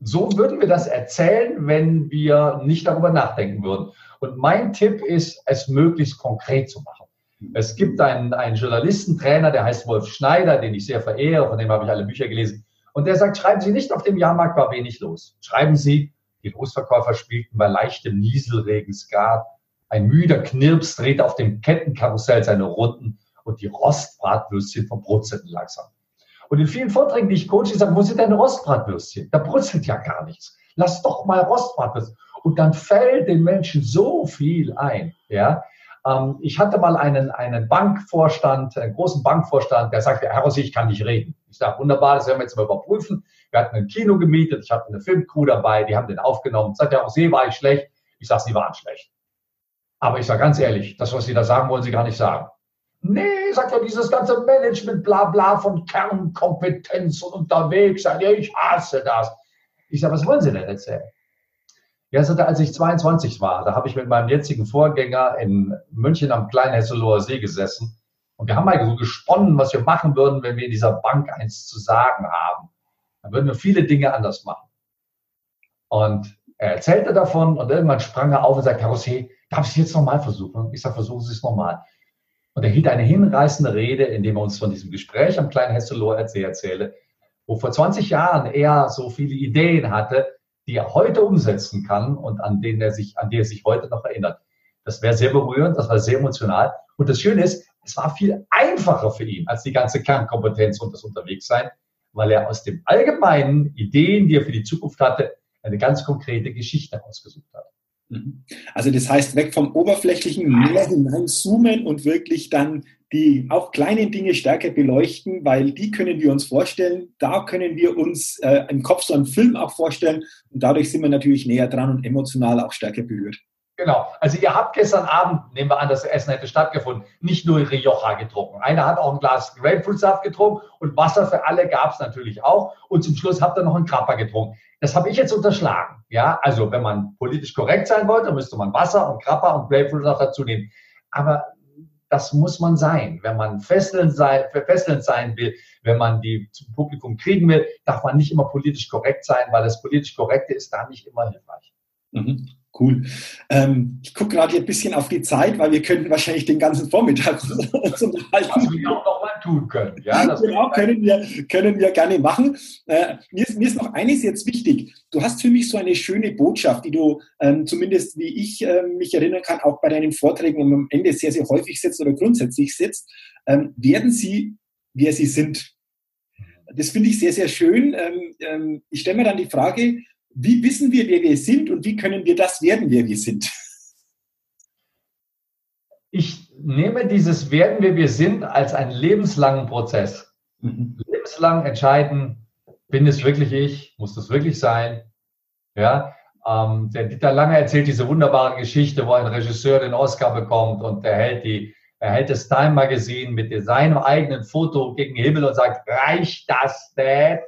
so würden wir das erzählen, wenn wir nicht darüber nachdenken würden. Und mein Tipp ist, es möglichst konkret zu machen. Es gibt einen, einen Journalistentrainer, der heißt Wolf Schneider, den ich sehr verehre, von dem habe ich alle Bücher gelesen. Und der sagt, schreiben Sie nicht, auf dem Jahrmarkt war wenig los. Schreiben Sie, die Großverkäufer spielten bei leichtem Nieselregen Skat. Ein müder Knirps drehte auf dem Kettenkarussell seine Runden und die Rostbratwürstchen verbrutzelten langsam. Und in vielen Vorträgen, die ich coache, sagen, wo sind deine Rostbratwürstchen? Da brutzelt ja gar nichts. Lass doch mal Rostbratwürstchen. Und dann fällt den Menschen so viel ein. Ja, ähm, ich hatte mal einen, einen Bankvorstand, einen großen Bankvorstand, der sagte, Herr Rossi, ich kann nicht reden. Ich sage, wunderbar, das werden wir jetzt mal überprüfen. Wir hatten ein Kino gemietet, ich hatte eine Filmcrew dabei, die haben den aufgenommen. Sagt Herr Rossi, war ich schlecht? Ich sage, Sie waren schlecht. Aber ich sage ganz ehrlich, das, was Sie da sagen, wollen Sie gar nicht sagen. Nee, sagt er, dieses ganze Management, bla bla von Kernkompetenz und unterwegs sein. Ja, ich hasse das. Ich sage, was wollen Sie denn erzählen? Ja, sagte, als ich 22 war, da habe ich mit meinem jetzigen Vorgänger in München am kleinen Hesseloher See gesessen. Und wir haben mal so gesponnen, was wir machen würden, wenn wir in dieser Bank eins zu sagen haben. Dann würden wir viele Dinge anders machen. Und er erzählte davon und irgendwann sprang er auf und sagte, Herr Rosé, darf ich es jetzt nochmal versuchen? Ich sage, versuchen Sie es nochmal. Und er hielt eine hinreißende Rede, indem er uns von diesem Gespräch am kleinen Hesselohr erzählte, wo vor 20 Jahren er so viele Ideen hatte, die er heute umsetzen kann und an denen er sich, an die er sich heute noch erinnert. Das wäre sehr berührend, das war sehr emotional. Und das Schöne ist, es war viel einfacher für ihn als die ganze Kernkompetenz und das Unterwegssein, weil er aus den allgemeinen Ideen, die er für die Zukunft hatte, eine ganz konkrete Geschichte ausgesucht hat. Mhm. Also das heißt, weg vom Oberflächlichen, mehr hineinzoomen und wirklich dann die auch kleinen Dinge stärker beleuchten, weil die können wir uns vorstellen, da können wir uns äh, im Kopf so einen Film auch vorstellen und dadurch sind wir natürlich näher dran und emotional auch stärker berührt. Genau. Also ihr habt gestern Abend, nehmen wir an, das Essen hätte stattgefunden, nicht nur Rioja getrunken. Einer hat auch ein Glas Grapefruitsaft getrunken und Wasser für alle gab es natürlich auch. Und zum Schluss habt ihr noch einen Krapper getrunken. Das habe ich jetzt unterschlagen. Ja, also wenn man politisch korrekt sein wollte, müsste man Wasser und Krapper und Grapefruitsaft dazu nehmen. Aber das muss man sein. Wenn man fesselnd sein, fesselnd sein will, wenn man die zum Publikum kriegen will, darf man nicht immer politisch korrekt sein, weil das politisch Korrekte ist da nicht immer hilfreich. Mhm. Cool. Ähm, ich gucke gerade ein bisschen auf die Zeit, weil wir könnten wahrscheinlich den ganzen Vormittag [laughs] uns unterhalten. Was wir auch noch mal tun können. Ja, das genau, können wir, können wir gerne machen. Äh, mir, ist, mir ist noch eines jetzt wichtig. Du hast für mich so eine schöne Botschaft, die du ähm, zumindest, wie ich äh, mich erinnern kann, auch bei deinen Vorträgen am Ende sehr, sehr häufig setzt oder grundsätzlich setzt. Ähm, werden sie, wer sie sind? Das finde ich sehr, sehr schön. Ähm, ähm, ich stelle mir dann die Frage, wie wissen wir, wer wir sind und wie können wir das werden, wer wir sind? Ich nehme dieses Werden, wer wir sind, als einen lebenslangen Prozess. Mhm. Lebenslang entscheiden, bin es wirklich ich, muss das wirklich sein? Ja, ähm, der Dieter Lange erzählt diese wunderbare Geschichte, wo ein Regisseur den Oscar bekommt und er hält die er hält das Time Magazine mit seinem eigenen Foto gegen den Himmel und sagt, reicht das, Dad?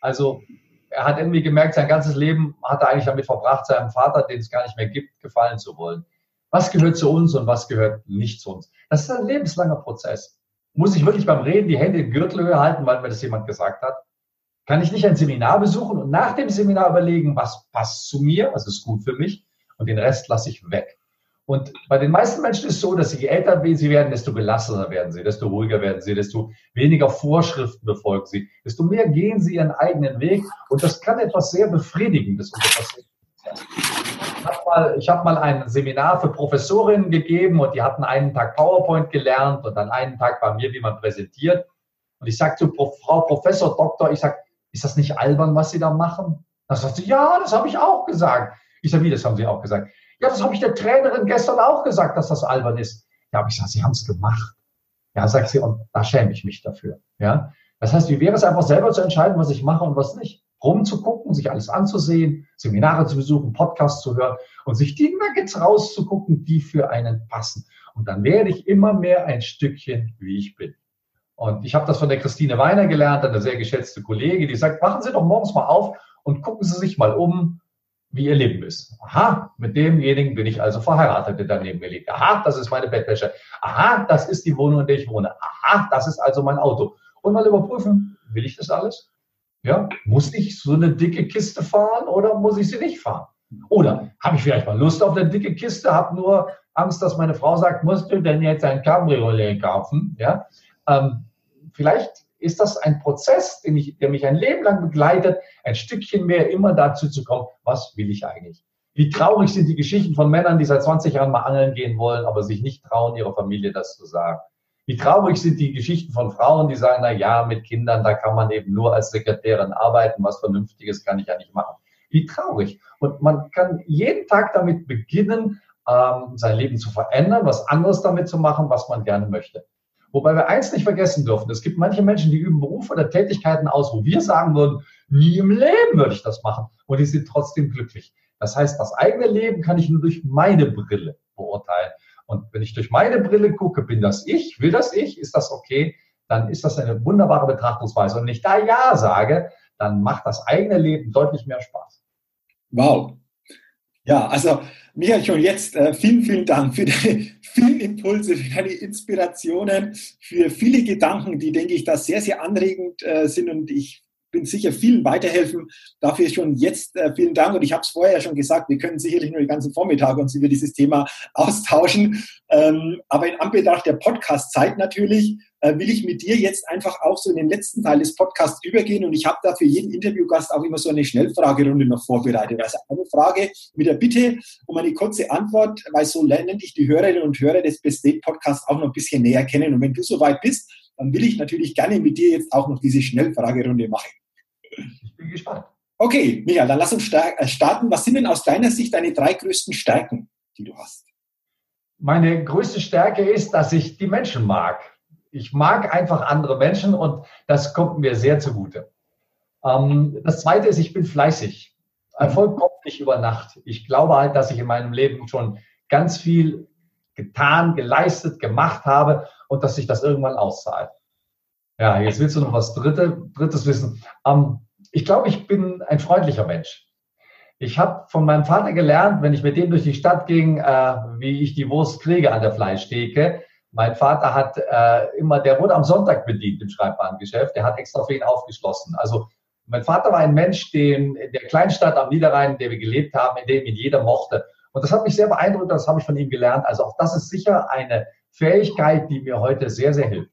Also er hat irgendwie gemerkt, sein ganzes Leben hat er eigentlich damit verbracht, seinem Vater, den es gar nicht mehr gibt, gefallen zu wollen. Was gehört zu uns und was gehört nicht zu uns? Das ist ein lebenslanger Prozess. Muss ich wirklich beim Reden die Hände in Gürtelhöhe halten, weil mir das jemand gesagt hat? Kann ich nicht ein Seminar besuchen und nach dem Seminar überlegen, was passt zu mir, was ist gut für mich und den Rest lasse ich weg. Und bei den meisten Menschen ist es so, dass je älter sie werden, desto gelassener werden sie, desto ruhiger werden sie, desto weniger Vorschriften befolgen sie, desto mehr gehen sie ihren eigenen Weg. Und das kann etwas sehr Befriedigendes und etwas ich habe mal, hab mal ein Seminar für Professorinnen gegeben und die hatten einen Tag PowerPoint gelernt und dann einen Tag bei mir, wie man präsentiert. Und ich sagte zu Frau Professor, Doktor, ich sage, ist das nicht albern, was Sie da machen? Dann sagt sie, ja, das habe ich auch gesagt. Ich sage, wie, das haben Sie auch gesagt? Ja, das habe ich der Trainerin gestern auch gesagt, dass das albern ist. Ja, aber ich sage, Sie haben es gemacht. Ja, sagt sie, und da schäme ich mich dafür. Ja, das heißt, wie wäre es einfach selber zu entscheiden, was ich mache und was nicht? Rumzugucken, sich alles anzusehen, Seminare zu besuchen, Podcasts zu hören und sich die Nuggets rauszugucken, die für einen passen. Und dann werde ich immer mehr ein Stückchen, wie ich bin. Und ich habe das von der Christine Weiner gelernt, eine sehr geschätzte Kollegin, die sagt, machen Sie doch morgens mal auf und gucken Sie sich mal um, wie ihr Leben ist. Aha, mit demjenigen bin ich also verheiratet, der daneben mir liegt. Aha, das ist meine Bettwäsche. Aha, das ist die Wohnung, in der ich wohne. Aha, das ist also mein Auto. Und mal überprüfen, will ich das alles? Ja, muss ich so eine dicke Kiste fahren oder muss ich sie nicht fahren? Oder habe ich vielleicht mal Lust auf eine dicke Kiste, habe nur Angst, dass meine Frau sagt, musst du denn jetzt ein Cabriolet kaufen? Ja, ähm, vielleicht ist das ein Prozess, den ich, der mich ein Leben lang begleitet, ein Stückchen mehr immer dazu zu kommen, was will ich eigentlich? Wie traurig sind die Geschichten von Männern, die seit 20 Jahren mal angeln gehen wollen, aber sich nicht trauen, ihrer Familie das zu sagen. Wie traurig sind die Geschichten von Frauen, die sagen, na ja, mit Kindern, da kann man eben nur als Sekretärin arbeiten, was Vernünftiges kann ich ja nicht machen. Wie traurig. Und man kann jeden Tag damit beginnen, ähm, sein Leben zu verändern, was anderes damit zu machen, was man gerne möchte. Wobei wir eins nicht vergessen dürfen. Es gibt manche Menschen, die üben Berufe oder Tätigkeiten aus, wo wir sagen würden, nie im Leben würde ich das machen. Und die sind trotzdem glücklich. Das heißt, das eigene Leben kann ich nur durch meine Brille beurteilen. Und wenn ich durch meine Brille gucke, bin das ich, will das ich, ist das okay, dann ist das eine wunderbare Betrachtungsweise. Und wenn ich da Ja sage, dann macht das eigene Leben deutlich mehr Spaß. Wow. Ja, also Michael, schon jetzt äh, vielen, vielen Dank für deine [laughs] vielen Impulse, für deine Inspirationen, für viele Gedanken, die, denke ich, da sehr, sehr anregend äh, sind. Und ich bin sicher vielen weiterhelfen. Dafür schon jetzt äh, vielen Dank. Und ich habe es vorher schon gesagt, wir können sicherlich nur die ganzen Vormittage uns über dieses Thema [laughs] austauschen. Ähm, aber in Anbetracht der Podcast-Zeit natürlich äh, will ich mit dir jetzt einfach auch so in den letzten Teil des Podcasts übergehen. Und ich habe da für jeden Interviewgast auch immer so eine Schnellfragerunde noch vorbereitet. Also eine Frage mit der Bitte um eine kurze Antwort, weil so lernen dich die Hörerinnen und Hörer des Best Date Podcasts auch noch ein bisschen näher kennen. Und wenn du soweit bist, dann will ich natürlich gerne mit dir jetzt auch noch diese Schnellfragerunde machen. Ich bin gespannt. Okay, Michael, dann lass uns äh, starten. Was sind denn aus deiner Sicht deine drei größten Stärken, die du hast? Meine größte Stärke ist, dass ich die Menschen mag. Ich mag einfach andere Menschen und das kommt mir sehr zugute. Ähm, das zweite ist, ich bin fleißig. Erfolg kommt nicht über Nacht. Ich glaube halt, dass ich in meinem Leben schon ganz viel getan, geleistet, gemacht habe und dass sich das irgendwann auszahlt. Ja, jetzt willst du noch was Dritte, Drittes wissen. Ähm, ich glaube, ich bin ein freundlicher Mensch. Ich habe von meinem Vater gelernt, wenn ich mit dem durch die Stadt ging, äh, wie ich die Wurst kriege an der Fleischtheke. Mein Vater hat äh, immer, der wurde am Sonntag bedient im Schreibwarengeschäft. Der hat extra für ihn aufgeschlossen. Also mein Vater war ein Mensch, den in der Kleinstadt am Niederrhein, in der wir gelebt haben, in dem ihn jeder mochte. Und das hat mich sehr beeindruckt, das habe ich von ihm gelernt. Also auch das ist sicher eine Fähigkeit, die mir heute sehr, sehr hilft.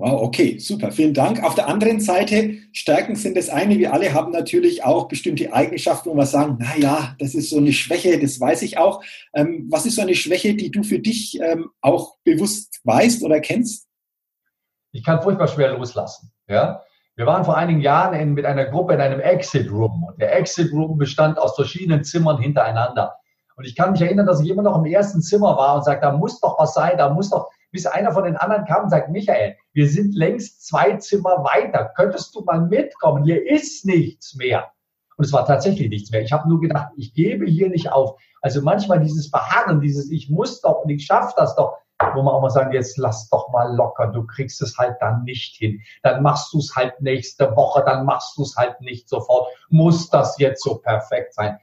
Wow, okay, super, vielen Dank. Auf der anderen Seite, Stärken sind das eine. Wir alle haben natürlich auch bestimmte Eigenschaften, wo wir sagen, na ja, das ist so eine Schwäche, das weiß ich auch. Ähm, was ist so eine Schwäche, die du für dich ähm, auch bewusst weißt oder kennst? Ich kann furchtbar schwer loslassen. Ja? Wir waren vor einigen Jahren in, mit einer Gruppe in einem Exit Room. Und der Exit Room bestand aus verschiedenen Zimmern hintereinander. Und ich kann mich erinnern, dass ich immer noch im ersten Zimmer war und sagte, da muss doch was sein, da muss doch, bis einer von den anderen kam und sagt, Michael, wir sind längst zwei Zimmer weiter, könntest du mal mitkommen, hier ist nichts mehr. Und es war tatsächlich nichts mehr. Ich habe nur gedacht, ich gebe hier nicht auf. Also manchmal dieses Beharren, dieses Ich muss doch und ich schaffe das doch, wo man auch mal sagen, jetzt lass doch mal locker, du kriegst es halt dann nicht hin. Dann machst du es halt nächste Woche, dann machst du es halt nicht sofort. Muss das jetzt so perfekt sein?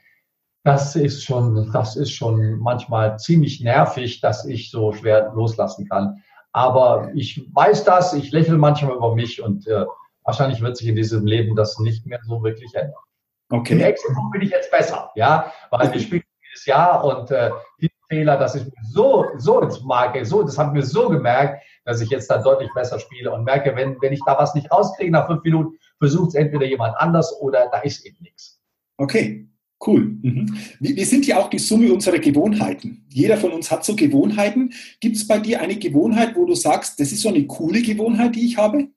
Das ist schon, das ist schon manchmal ziemlich nervig, dass ich so schwer loslassen kann. Aber ich weiß das, ich lächle manchmal über mich und äh, wahrscheinlich wird sich in diesem Leben das nicht mehr so wirklich ändern. Okay. Im Exit bin ich jetzt besser, ja, weil wir spielen dieses Jahr und äh, die Fehler, dass ich so, so ins Marke, so, das hat mir so gemerkt, dass ich jetzt dann deutlich besser spiele und merke, wenn, wenn ich da was nicht rauskriege nach fünf Minuten, versucht es entweder jemand anders oder da ist eben nichts. Okay. Cool. Mhm. Wir sind ja auch die Summe unserer Gewohnheiten. Jeder von uns hat so Gewohnheiten. Gibt es bei dir eine Gewohnheit, wo du sagst, das ist so eine coole Gewohnheit, die ich habe?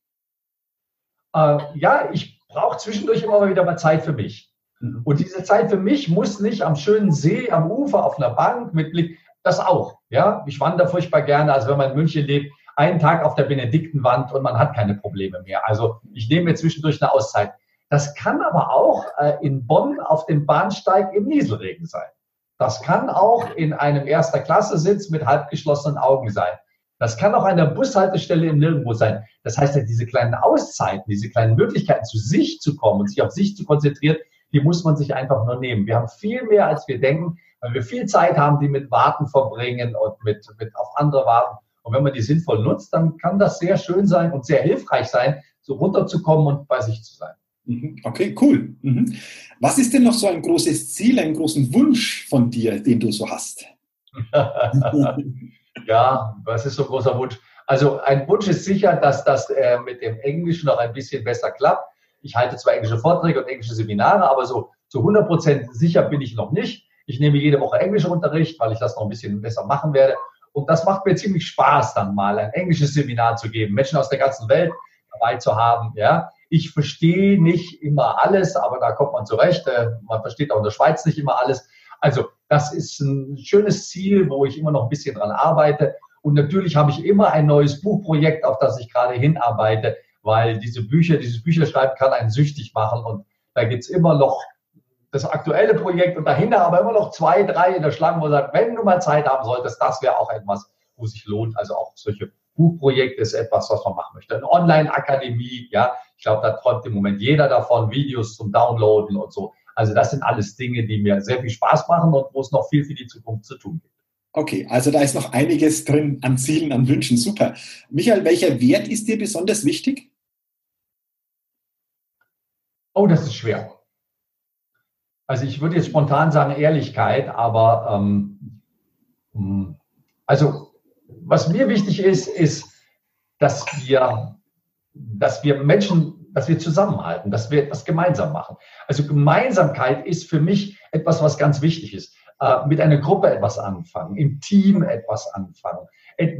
Äh, ja, ich brauche zwischendurch immer mal wieder mal Zeit für mich. Mhm. Und diese Zeit für mich muss nicht am schönen See, am Ufer, auf einer Bank mit Blick, das auch. Ja, ich wandere furchtbar gerne. Also wenn man in München lebt, einen Tag auf der Benediktenwand und man hat keine Probleme mehr. Also ich nehme mir zwischendurch eine Auszeit. Das kann aber auch äh, in Bonn auf dem Bahnsteig im Nieselregen sein. Das kann auch in einem erster Klasse Sitz mit halbgeschlossenen Augen sein. Das kann auch an der Bushaltestelle im Nirgendwo sein. Das heißt ja, diese kleinen Auszeiten, diese kleinen Möglichkeiten, zu sich zu kommen und sich auf sich zu konzentrieren, die muss man sich einfach nur nehmen. Wir haben viel mehr, als wir denken, weil wir viel Zeit haben, die mit Warten verbringen und mit, mit auf andere warten. Und wenn man die sinnvoll nutzt, dann kann das sehr schön sein und sehr hilfreich sein, so runterzukommen und bei sich zu sein. Mhm. Okay, cool. Mhm. Was ist denn noch so ein großes Ziel, einen großen Wunsch von dir, den du so hast? [laughs] ja, was ist so ein großer Wunsch? Also ein Wunsch ist sicher, dass das äh, mit dem Englischen noch ein bisschen besser klappt. Ich halte zwar englische Vorträge und englische Seminare, aber so zu 100 Prozent sicher bin ich noch nicht. Ich nehme jede Woche Englischunterricht, weil ich das noch ein bisschen besser machen werde. Und das macht mir ziemlich Spaß, dann mal ein englisches Seminar zu geben, Menschen aus der ganzen Welt dabei zu haben. Ja, ich verstehe nicht immer alles, aber da kommt man zurecht. Äh, man versteht auch in der Schweiz nicht immer alles. Also das ist ein schönes Ziel, wo ich immer noch ein bisschen dran arbeite. Und natürlich habe ich immer ein neues Buchprojekt, auf das ich gerade hinarbeite, weil diese Bücher, dieses Bücherschreiben kann einen süchtig machen. Und da gibt es immer noch das aktuelle Projekt und dahinter aber immer noch zwei, drei in der Schlange, wo man sagt, wenn du mal Zeit haben solltest, das wäre auch etwas, wo sich lohnt. Also auch solche Buchprojekt ist etwas, was man machen möchte. Eine Online-Akademie, ja, ich glaube, da träumt im Moment jeder davon, Videos zum Downloaden und so. Also das sind alles Dinge, die mir sehr viel Spaß machen und wo es noch viel für die Zukunft zu tun gibt. Okay, also da ist noch einiges drin an Zielen, an Wünschen. Super. Michael, welcher Wert ist dir besonders wichtig? Oh, das ist schwer. Also ich würde jetzt spontan sagen Ehrlichkeit, aber ähm, hm, also was mir wichtig ist, ist, dass wir, dass wir Menschen, dass wir zusammenhalten, dass wir etwas gemeinsam machen. Also Gemeinsamkeit ist für mich etwas, was ganz wichtig ist. Äh, mit einer Gruppe etwas anfangen, im Team etwas anfangen,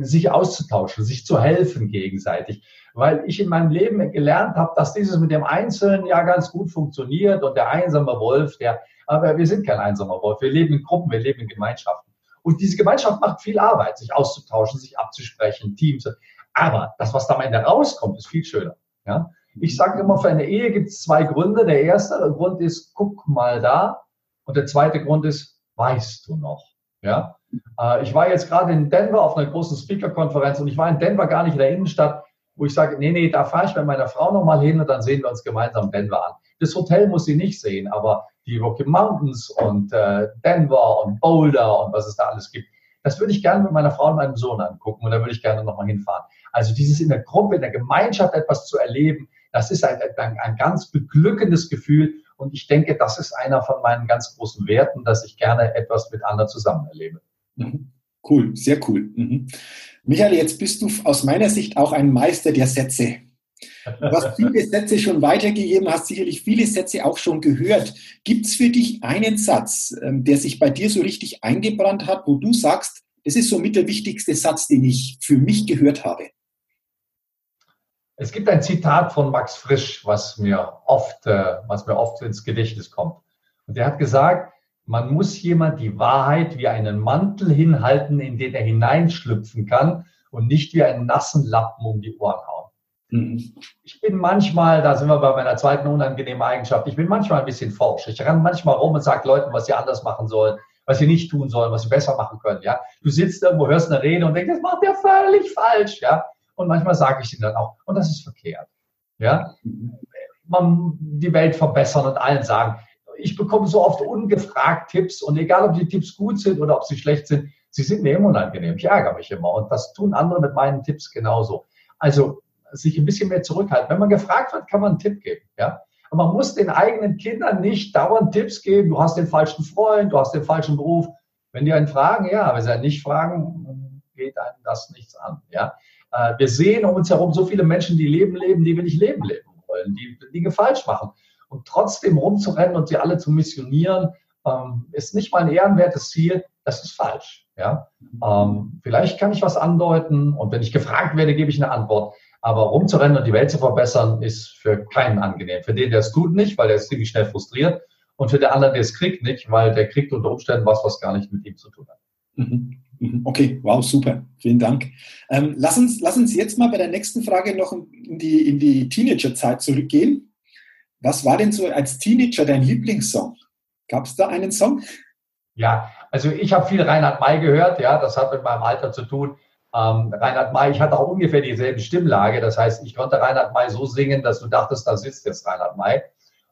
sich auszutauschen, sich zu helfen gegenseitig. Weil ich in meinem Leben gelernt habe, dass dieses mit dem Einzelnen ja ganz gut funktioniert und der einsame Wolf, der, aber wir sind kein einsamer Wolf. Wir leben in Gruppen, wir leben in Gemeinschaften. Und diese Gemeinschaft macht viel Arbeit, sich auszutauschen, sich abzusprechen, Teams. Aber das, was da am Ende rauskommt, ist viel schöner. Ja? Ich sage immer, für eine Ehe gibt es zwei Gründe. Der erste Grund ist, guck mal da. Und der zweite Grund ist, weißt du noch? Ja? Äh, ich war jetzt gerade in Denver auf einer großen Speaker-Konferenz und ich war in Denver gar nicht in der Innenstadt, wo ich sage, nee, nee, da fahre ich mit meiner Frau nochmal hin und dann sehen wir uns gemeinsam Denver an. Das Hotel muss sie nicht sehen, aber die Rocky Mountains und äh, Denver und Boulder und was es da alles gibt, das würde ich gerne mit meiner Frau und meinem Sohn angucken und da würde ich gerne nochmal hinfahren. Also dieses in der Gruppe, in der Gemeinschaft etwas zu erleben, das ist ein, ein, ein ganz beglückendes Gefühl und ich denke, das ist einer von meinen ganz großen Werten, dass ich gerne etwas mit anderen zusammen erlebe. Mhm. Cool, sehr cool. Mhm. Michael, jetzt bist du aus meiner Sicht auch ein Meister der Sätze. Du hast viele Sätze schon weitergegeben, hast sicherlich viele Sätze auch schon gehört. Gibt es für dich einen Satz, ähm, der sich bei dir so richtig eingebrannt hat, wo du sagst, das ist somit der wichtigste Satz, den ich für mich gehört habe? Es gibt ein Zitat von Max Frisch, was mir oft, äh, was mir oft ins Gedächtnis kommt. Und der hat gesagt, man muss jemand die Wahrheit wie einen Mantel hinhalten, in den er hineinschlüpfen kann und nicht wie einen nassen Lappen um die Ohren hauen. Mhm. Ich bin manchmal, da sind wir bei meiner zweiten unangenehmen Eigenschaft, ich bin manchmal ein bisschen forsch. Ich renne manchmal rum und sage Leuten, was sie anders machen sollen, was sie nicht tun sollen, was sie besser machen können. Ja, Du sitzt irgendwo, hörst eine Rede und denkst, das macht der völlig falsch. Ja, und manchmal sage ich ihnen dann auch, und das ist verkehrt. Ja, man die Welt verbessern und allen sagen. Ich bekomme so oft ungefragt Tipps und egal, ob die Tipps gut sind oder ob sie schlecht sind, sie sind mir immer unangenehm. Ich ärgere mich immer und das tun andere mit meinen Tipps genauso. Also sich ein bisschen mehr zurückhalten. Wenn man gefragt wird, kann man einen Tipp geben. Ja? Aber man muss den eigenen Kindern nicht dauernd Tipps geben. Du hast den falschen Freund, du hast den falschen Beruf. Wenn die einen fragen, ja, wenn sie einen nicht fragen, geht einem das nichts an. Ja? Äh, wir sehen um uns herum so viele Menschen, die Leben leben, die wir nicht leben leben wollen, die Dinge falsch machen. Und trotzdem rumzurennen und sie alle zu missionieren, ähm, ist nicht mein ehrenwertes Ziel. Das ist falsch. Ja? Ähm, vielleicht kann ich was andeuten und wenn ich gefragt werde, gebe ich eine Antwort. Aber rumzurennen und die Welt zu verbessern, ist für keinen angenehm. Für den, der es tut, nicht, weil der ist ziemlich schnell frustriert. Und für den anderen, der es kriegt, nicht, weil der kriegt unter Umständen was, was gar nicht mit ihm zu tun hat. Mhm. Mhm. Okay, wow, super. Vielen Dank. Ähm, lass, uns, lass uns jetzt mal bei der nächsten Frage noch in die, in die Teenagerzeit zurückgehen. Was war denn so als Teenager dein Lieblingssong? Gab es da einen Song? Ja, also ich habe viel Reinhard May gehört, ja, das hat mit meinem Alter zu tun. Ähm, Reinhard May, ich hatte auch ungefähr dieselbe Stimmlage, das heißt, ich konnte Reinhard May so singen, dass du dachtest, da sitzt jetzt Reinhard May.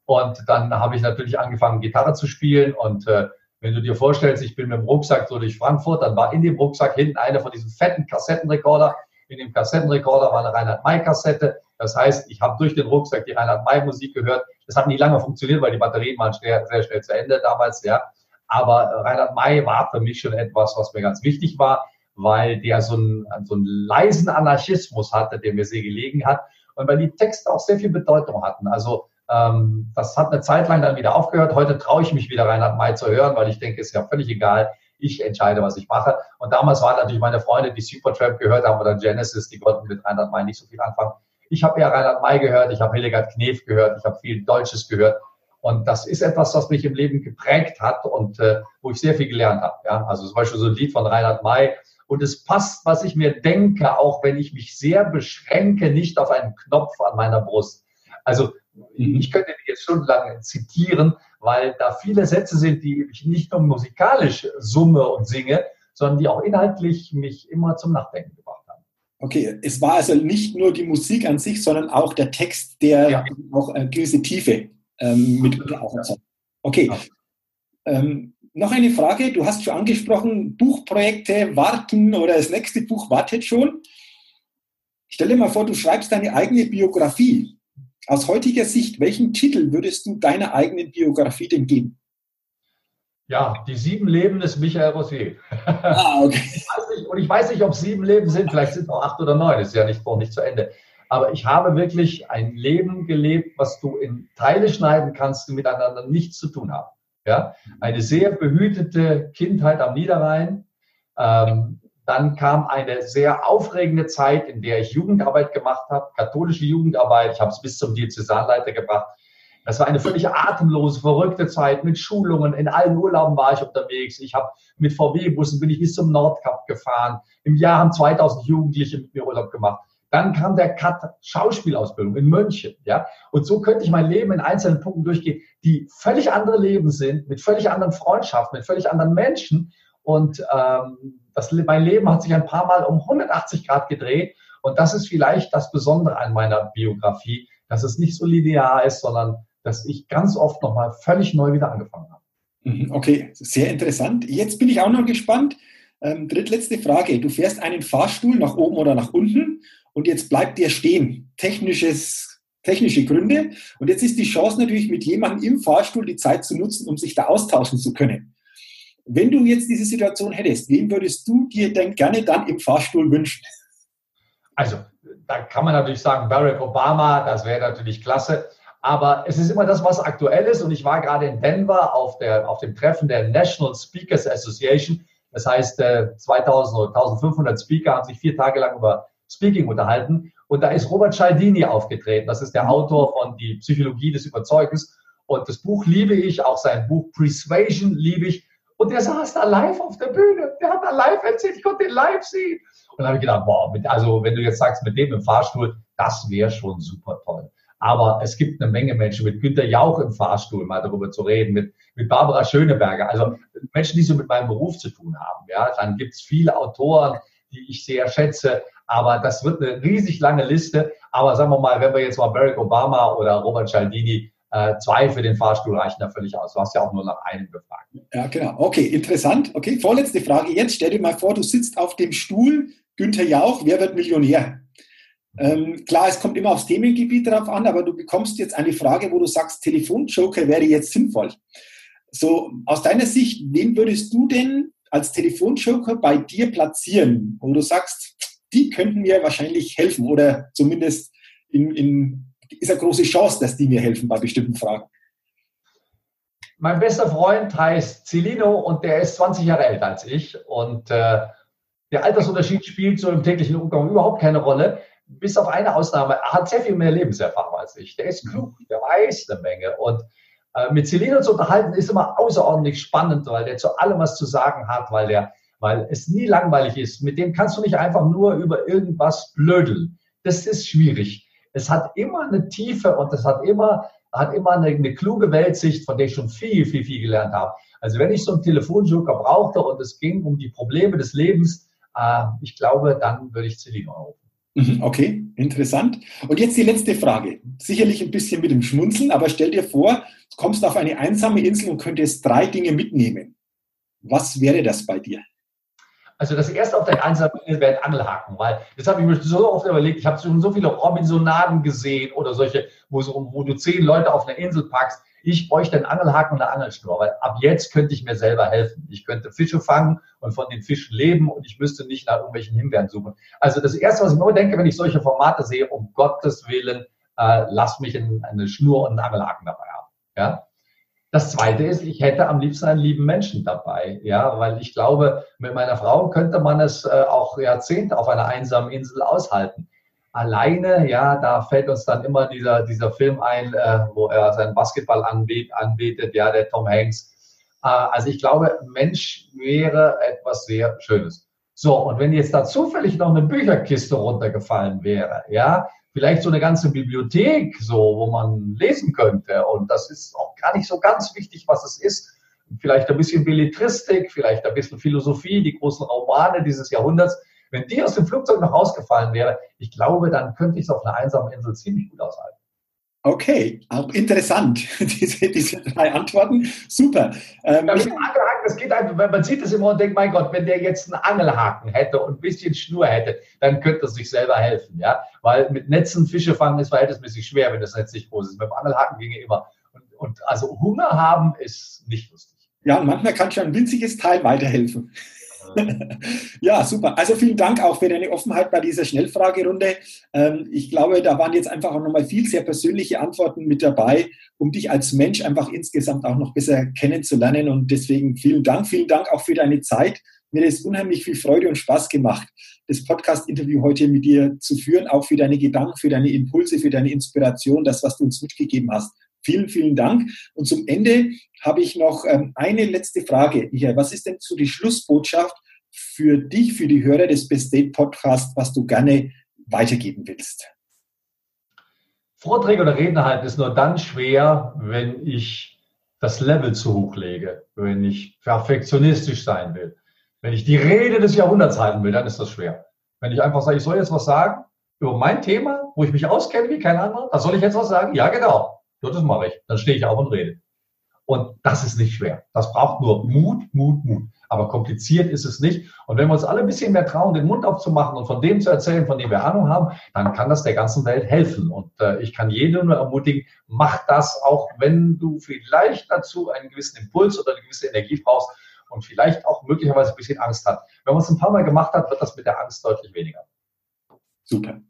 Und dann habe ich natürlich angefangen, Gitarre zu spielen und äh, wenn du dir vorstellst, ich bin mit dem Rucksack so durch Frankfurt, dann war in dem Rucksack hinten einer von diesen fetten Kassettenrekorder. In dem Kassettenrekorder war eine Reinhard May Kassette. Das heißt, ich habe durch den Rucksack die Reinhard May Musik gehört. Das hat nicht lange funktioniert, weil die Batterien waren sehr, sehr schnell zu Ende damals, ja. Aber Reinhard May war für mich schon etwas, was mir ganz wichtig war, weil der so einen, so einen leisen Anarchismus hatte, der mir sehr gelegen hat und weil die Texte auch sehr viel Bedeutung hatten. Also ähm, das hat eine Zeit lang dann wieder aufgehört. Heute traue ich mich wieder Reinhard May zu hören, weil ich denke, es ist ja völlig egal. Ich entscheide, was ich mache. Und damals waren natürlich meine Freunde, die Supertramp gehört haben oder Genesis, die konnten mit Reinhard May nicht so viel anfangen. Ich habe ja Reinhard May gehört, ich habe Hildegard Knef gehört, ich habe viel Deutsches gehört. Und das ist etwas, was mich im Leben geprägt hat und äh, wo ich sehr viel gelernt habe. Ja? Also zum Beispiel so ein Lied von Reinhard May. Und es passt, was ich mir denke, auch wenn ich mich sehr beschränke, nicht auf einen Knopf an meiner Brust. Also ich könnte die jetzt schon lange zitieren, weil da viele Sätze sind, die ich nicht nur musikalisch summe und singe, sondern die auch inhaltlich mich immer zum Nachdenken gebracht haben. Okay, es war also nicht nur die Musik an sich, sondern auch der Text, der ja. auch eine gewisse Tiefe ähm, mit auch. Okay. Ja. Ähm, noch eine Frage, du hast schon angesprochen, Buchprojekte warten oder das nächste Buch wartet schon. Stell dir mal vor, du schreibst deine eigene Biografie. Aus heutiger Sicht, welchen Titel würdest du deiner eigenen Biografie denn geben? Ja, die sieben Leben des Michael Rosier. Ah, okay. Ich nicht, und ich weiß nicht, ob sieben Leben sind, vielleicht sind es auch acht oder neun, ist ja nicht, noch nicht zu Ende. Aber ich habe wirklich ein Leben gelebt, was du in Teile schneiden kannst, die miteinander nichts zu tun haben. Ja? Eine sehr behütete Kindheit am Niederrhein. Ähm, dann kam eine sehr aufregende Zeit, in der ich Jugendarbeit gemacht habe, katholische Jugendarbeit. Ich habe es bis zum Diözesanleiter gebracht. Das war eine völlig atemlose, verrückte Zeit mit Schulungen. In allen Urlauben war ich unterwegs. Ich habe mit VW-Bussen bin ich bis zum Nordkap gefahren. Im Jahr haben 2000 Jugendliche mit mir Urlaub gemacht. Dann kam der Cut Schauspielausbildung in München, ja. Und so könnte ich mein Leben in einzelnen Punkten durchgehen, die völlig andere Leben sind, mit völlig anderen Freundschaften, mit völlig anderen Menschen. Und ähm, das, mein Leben hat sich ein paar Mal um 180 Grad gedreht. Und das ist vielleicht das Besondere an meiner Biografie, dass es nicht so linear ist, sondern dass ich ganz oft nochmal völlig neu wieder angefangen habe. Mhm, okay, sehr interessant. Jetzt bin ich auch noch gespannt. Ähm, drittletzte Frage. Du fährst einen Fahrstuhl nach oben oder nach unten und jetzt bleibt der stehen. Technisches, technische Gründe. Und jetzt ist die Chance natürlich, mit jemandem im Fahrstuhl die Zeit zu nutzen, um sich da austauschen zu können. Wenn du jetzt diese Situation hättest, wen würdest du dir denn gerne dann im Fahrstuhl wünschen? Also, da kann man natürlich sagen, Barack Obama, das wäre natürlich klasse. Aber es ist immer das, was aktuell ist. Und ich war gerade in Denver auf, der, auf dem Treffen der National Speakers Association. Das heißt, 2000 oder 1500 Speaker haben sich vier Tage lang über Speaking unterhalten. Und da ist Robert Cialdini aufgetreten. Das ist der Autor von Die Psychologie des Überzeugens. Und das Buch liebe ich, auch sein Buch Persuasion liebe ich. Und der saß da live auf der Bühne. Der hat da live erzählt, ich konnte ihn live sehen. Und da habe ich gedacht, boah, mit, also wenn du jetzt sagst, mit dem im Fahrstuhl, das wäre schon super toll. Aber es gibt eine Menge Menschen, mit Günter Jauch im Fahrstuhl mal darüber zu reden, mit, mit Barbara Schöneberger, also Menschen, die so mit meinem Beruf zu tun haben. Ja, dann gibt es viele Autoren, die ich sehr schätze. Aber das wird eine riesig lange Liste. Aber sagen wir mal, wenn wir jetzt mal Barack Obama oder Robert Cialdini äh, zwei für den Fahrstuhl reichen da völlig aus. Du hast ja auch nur nach einem gefragt. Ja, genau. Okay, interessant. Okay, vorletzte Frage jetzt. Stell dir mal vor, du sitzt auf dem Stuhl, Günther Jauch, wer wird Millionär? Ähm, klar, es kommt immer aufs Themengebiet drauf an, aber du bekommst jetzt eine Frage, wo du sagst, Telefonjoker wäre jetzt sinnvoll. So, aus deiner Sicht, wen würdest du denn als Telefonjoker bei dir platzieren, wo du sagst, die könnten mir wahrscheinlich helfen oder zumindest in, in, ist eine große Chance, dass die mir helfen bei bestimmten Fragen? Mein bester Freund heißt Celino und der ist 20 Jahre älter als ich und äh, der Altersunterschied spielt so im täglichen Umgang überhaupt keine Rolle bis auf eine Ausnahme, er hat sehr viel mehr Lebenserfahrung als ich. Der ist klug, der weiß eine Menge. Und äh, mit Celino zu unterhalten ist immer außerordentlich spannend, weil der zu allem was zu sagen hat, weil der, weil es nie langweilig ist. Mit dem kannst du nicht einfach nur über irgendwas blödeln. Das ist schwierig. Es hat immer eine Tiefe und es hat immer, hat immer eine, eine kluge Weltsicht, von der ich schon viel, viel, viel gelernt habe. Also wenn ich so einen Telefonjoker brauchte und es ging um die Probleme des Lebens, äh, ich glaube, dann würde ich Celino rufen. Mhm, okay, interessant. Und jetzt die letzte Frage. Sicherlich ein bisschen mit dem Schmunzeln, aber stell dir vor, du kommst auf eine einsame Insel und könntest drei Dinge mitnehmen. Was wäre das bei dir? Also das erste auf der einsamen Insel wäre ein Angelhaken, weil das habe ich mir so oft überlegt. Ich habe schon so viele Robinsonaden gesehen oder solche, wo, so, wo du zehn Leute auf einer Insel packst ich bräuchte einen Angelhaken und eine Angelschnur, weil ab jetzt könnte ich mir selber helfen. Ich könnte Fische fangen und von den Fischen leben und ich müsste nicht nach irgendwelchen Himbeeren suchen. Also das Erste, was ich nur denke, wenn ich solche Formate sehe, um Gottes Willen, äh, lass mich in, eine Schnur und einen Angelhaken dabei haben. Ja? Das Zweite ist, ich hätte am liebsten einen lieben Menschen dabei, ja, weil ich glaube, mit meiner Frau könnte man es äh, auch Jahrzehnte auf einer einsamen Insel aushalten alleine, ja, da fällt uns dann immer dieser, dieser Film ein, äh, wo er seinen Basketball anbet, anbetet, ja, der Tom Hanks. Äh, also ich glaube, Mensch wäre etwas sehr Schönes. So, und wenn jetzt da zufällig noch eine Bücherkiste runtergefallen wäre, ja, vielleicht so eine ganze Bibliothek, so, wo man lesen könnte, und das ist auch gar nicht so ganz wichtig, was es ist, vielleicht ein bisschen Belletristik, vielleicht ein bisschen Philosophie, die großen Romane dieses Jahrhunderts, wenn die aus dem Flugzeug noch rausgefallen wäre, ich glaube, dann könnte ich es auf einer einsamen Insel ziemlich gut aushalten. Okay, auch interessant, [laughs] diese, diese drei Antworten. Super. Ähm, ja, Angelhaken, das geht einfach, man sieht das immer und denkt, mein Gott, wenn der jetzt einen Angelhaken hätte und ein bisschen Schnur hätte, dann könnte er sich selber helfen. Ja? Weil mit Netzen Fische fangen ist verhältnismäßig schwer, wenn das Netz nicht groß ist. Mit dem Angelhaken ginge immer. Und, und also Hunger haben ist nicht lustig. Ja, und manchmal kann schon ein winziges Teil weiterhelfen. [laughs] ja, super. Also vielen Dank auch für deine Offenheit bei dieser Schnellfragerunde. Ähm, ich glaube, da waren jetzt einfach auch nochmal viel sehr persönliche Antworten mit dabei, um dich als Mensch einfach insgesamt auch noch besser kennenzulernen. Und deswegen vielen Dank. Vielen Dank auch für deine Zeit. Mir es unheimlich viel Freude und Spaß gemacht, das Podcast-Interview heute mit dir zu führen, auch für deine Gedanken, für deine Impulse, für deine Inspiration, das, was du uns mitgegeben hast. Vielen, vielen Dank. Und zum Ende habe ich noch ähm, eine letzte Frage. Michael, was ist denn so die Schlussbotschaft für dich, für die Hörer des Best Date Podcasts, was du gerne weitergeben willst? Vorträge oder Reden halten ist nur dann schwer, wenn ich das Level zu hoch lege, wenn ich perfektionistisch sein will. Wenn ich die Rede des Jahrhunderts halten will, dann ist das schwer. Wenn ich einfach sage, ich soll jetzt was sagen über mein Thema, wo ich mich auskenne wie kein anderer, da soll ich jetzt was sagen? Ja, genau. Ja, das mache ich. Dann stehe ich auf und rede. Und das ist nicht schwer. Das braucht nur Mut, Mut, Mut. Aber kompliziert ist es nicht. Und wenn wir uns alle ein bisschen mehr trauen, den Mund aufzumachen und von dem zu erzählen, von dem wir Ahnung haben, dann kann das der ganzen Welt helfen. Und äh, ich kann jeden nur ermutigen, mach das, auch wenn du vielleicht dazu einen gewissen Impuls oder eine gewisse Energie brauchst und vielleicht auch möglicherweise ein bisschen Angst hat. Wenn man es ein paar Mal gemacht hat, wird das mit der Angst deutlich weniger. Super.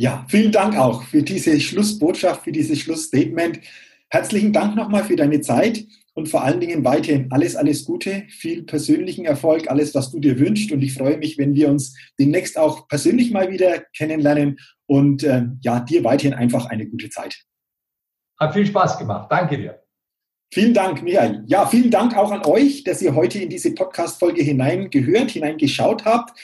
Ja, vielen Dank auch für diese Schlussbotschaft, für dieses Schlussstatement. Herzlichen Dank nochmal für deine Zeit und vor allen Dingen weiterhin alles, alles Gute, viel persönlichen Erfolg, alles, was du dir wünschst. Und ich freue mich, wenn wir uns demnächst auch persönlich mal wieder kennenlernen und äh, ja, dir weiterhin einfach eine gute Zeit. Hat viel Spaß gemacht. Danke dir. Vielen Dank, Michael. Ja, vielen Dank auch an euch, dass ihr heute in diese Podcast-Folge hineingehört, hineingeschaut habt.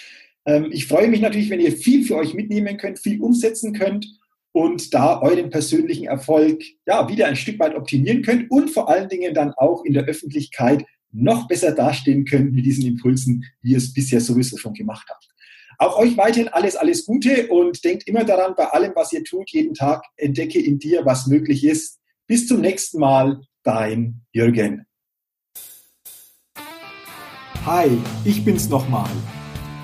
Ähm, ich freue mich natürlich, wenn ihr viel für euch mitnehmen könnt, viel umsetzen könnt und da euren persönlichen Erfolg ja wieder ein Stück weit optimieren könnt und vor allen Dingen dann auch in der Öffentlichkeit noch besser dastehen könnt mit diesen Impulsen, wie ihr es bisher sowieso schon gemacht habt. Auch euch weiterhin alles, alles Gute und denkt immer daran, bei allem, was ihr tut, jeden Tag entdecke in dir, was möglich ist. Bis zum nächsten Mal, dein Jürgen. Hi, ich bin's nochmal.